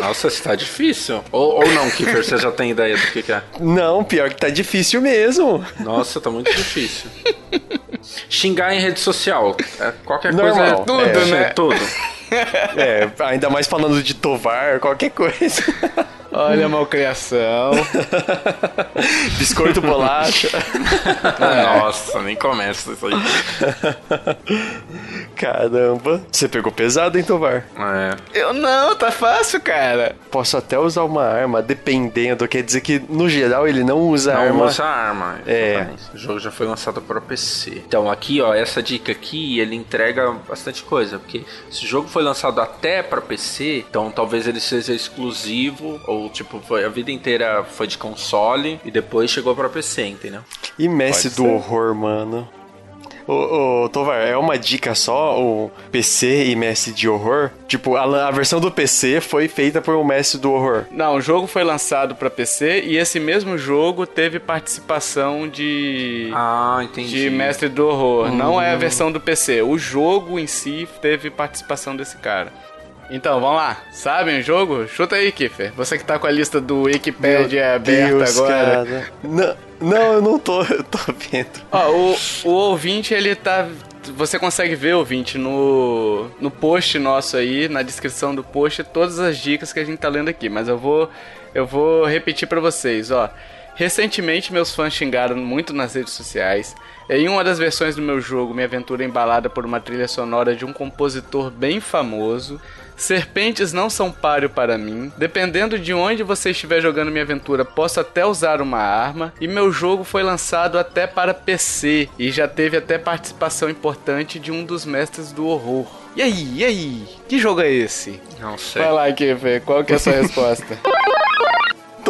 Nossa, está difícil. Ou, ou não, Kiffer, você já tem ideia do que, que, é? Não, pior que tá difícil mesmo. Nossa, tá muito difícil. Xingar em rede social. É, qualquer Normal. coisa. É tudo, é, né? Tudo. É, ainda mais falando de Tovar, qualquer coisa. Olha a malcriação. Biscoito bolacha. Nossa, nem começa isso aí. Caramba. Você pegou pesado, hein, Tovar? É. Eu não, tá fácil, cara. Posso até usar uma arma, dependendo. Quer dizer que, no geral, ele não usa não arma. Não usa arma. É. O jogo já foi lançado para PC. Então, aqui, ó, essa dica aqui, ele entrega bastante coisa. Porque se o jogo foi lançado até para PC, então talvez ele seja exclusivo ou tipo, foi a vida inteira foi de console e depois chegou pra PC, entendeu? E Messi do horror, mano. Ô, ô, Tovar, é uma dica só o PC e Messi de horror? Tipo, a, a, versão do PC foi feita por um Messi do horror. Não, o jogo foi lançado para PC e esse mesmo jogo teve participação de. Ah, entendi. De Mestre do Horror. Hum. Não é a versão do PC. O jogo em si teve participação desse cara. Então, vamos lá. Sabem o jogo? Chuta aí, Kiffer. Você que tá com a lista do Wikipedia aberta Deus, agora. Cara. Não, não, eu não tô, eu tô vendo. Ó, o, o ouvinte, ele tá você consegue ver, ouvinte, no, no post nosso aí, na descrição do post, todas as dicas que a gente tá lendo aqui. Mas eu vou, eu vou repetir para vocês, ó. Recentemente, meus fãs xingaram muito nas redes sociais. Em uma das versões do meu jogo, minha aventura é embalada por uma trilha sonora de um compositor bem famoso. Serpentes não são páreo para mim. Dependendo de onde você estiver jogando minha aventura, posso até usar uma arma. E meu jogo foi lançado até para PC e já teve até participação importante de um dos mestres do horror. E aí, e aí? Que jogo é esse? Não sei. Vai lá, Kiffer, qual que é a sua resposta?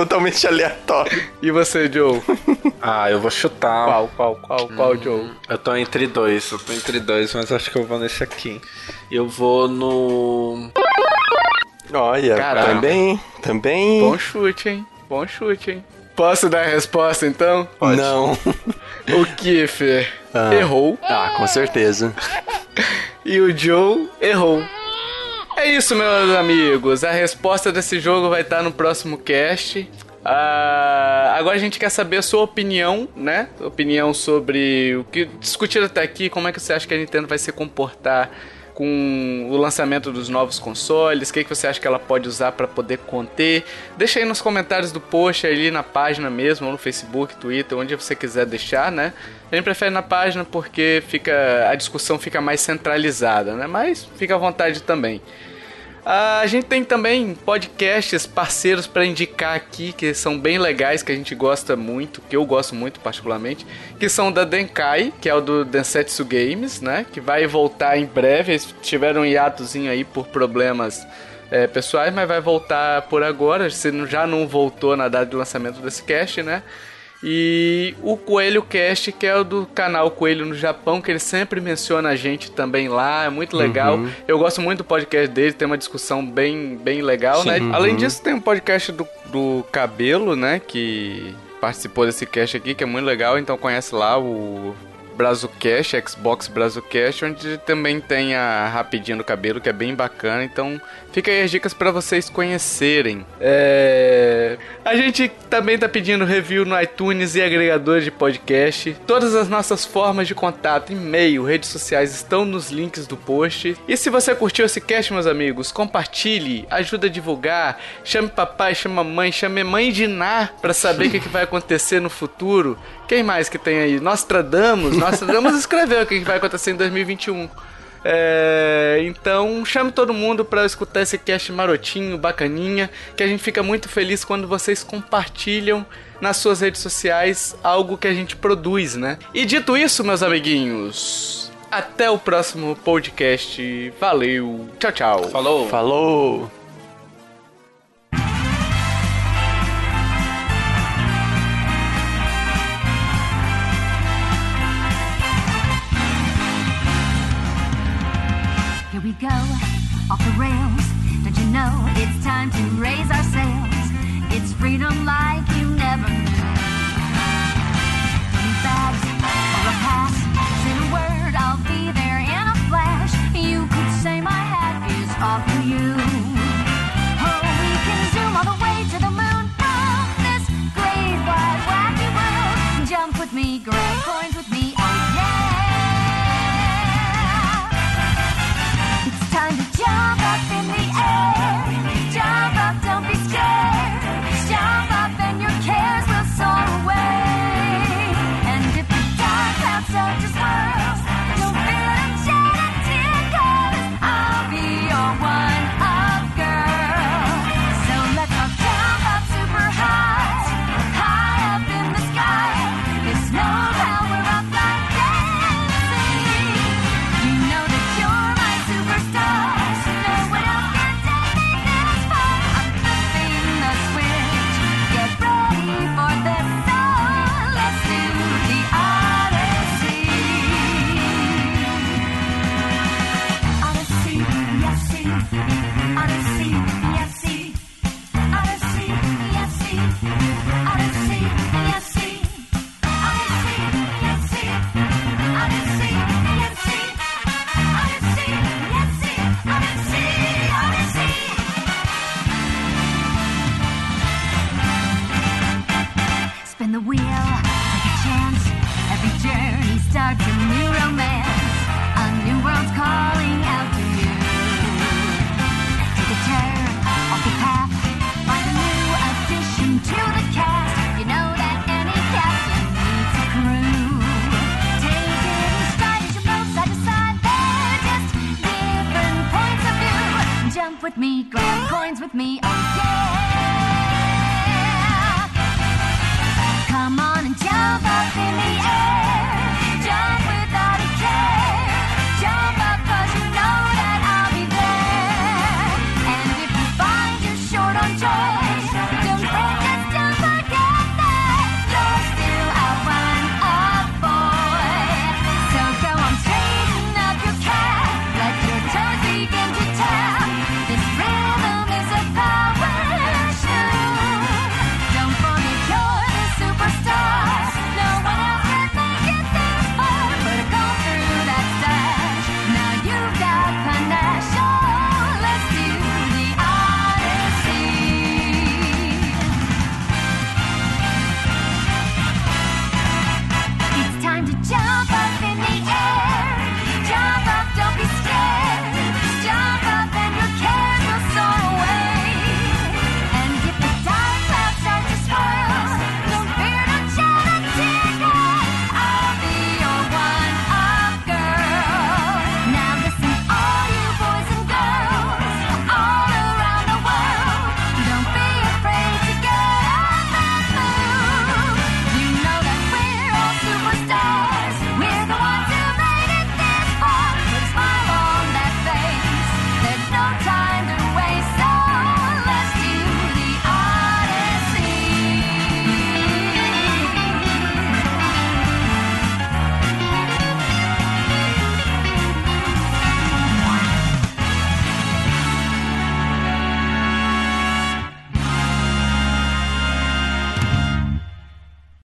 Totalmente aleatório. E você, Joe? ah, eu vou chutar. Qual, qual, qual, qual, hum, Joe? Eu tô entre dois, eu tô entre dois, mas acho que eu vou nesse aqui. Eu vou no. Olha, Caramba. também, também. Bom chute, hein? Bom chute, hein? Posso dar a resposta então? Pode. Não. o Kiffer ah. errou. Ah, com certeza. e o Joe errou. É isso, meus amigos. A resposta desse jogo vai estar no próximo cast. Uh, agora a gente quer saber a sua opinião, né? Opinião sobre o que discutido até aqui, como é que você acha que a Nintendo vai se comportar com o lançamento dos novos consoles, o que, que você acha que ela pode usar para poder conter. Deixa aí nos comentários do post, ali na página mesmo, ou no Facebook, Twitter, onde você quiser deixar, né? A gente prefere na página porque fica a discussão fica mais centralizada, né? Mas fica à vontade também. A gente tem também podcasts parceiros para indicar aqui que são bem legais, que a gente gosta muito, que eu gosto muito particularmente, que são da Denkai, que é o do Densetsu Games, né? Que vai voltar em breve. Eles tiveram um hiatozinho aí por problemas é, pessoais, mas vai voltar por agora. Se já não voltou na data de lançamento desse cast, né? E o Coelho Cast, que é o do canal Coelho no Japão, que ele sempre menciona a gente também lá, é muito legal. Uhum. Eu gosto muito do podcast dele, tem uma discussão bem, bem legal, Sim. né? Uhum. Além disso, tem um podcast do, do Cabelo, né? Que participou desse cast aqui, que é muito legal, então conhece lá o Brazucast, Xbox Brazucast, onde também tem a Rapidinha do Cabelo, que é bem bacana. Então, fica aí as dicas para vocês conhecerem. É... A gente também tá pedindo review no iTunes e agregadores de podcast. Todas as nossas formas de contato, e-mail, redes sociais estão nos links do post. E se você curtiu esse cast, meus amigos, compartilhe, ajuda a divulgar, chame papai, chame mamãe, chame mãe de Ná pra saber o que, que vai acontecer no futuro. Quem mais que tem aí? Nostradamus. Nostradamus escreveu o que, que vai acontecer em 2021. É, então chame todo mundo para escutar esse cast marotinho, bacaninha, que a gente fica muito feliz quando vocês compartilham nas suas redes sociais algo que a gente produz, né? E dito isso, meus amiguinhos, até o próximo podcast. Valeu, tchau, tchau. Falou. Falou. empty rain.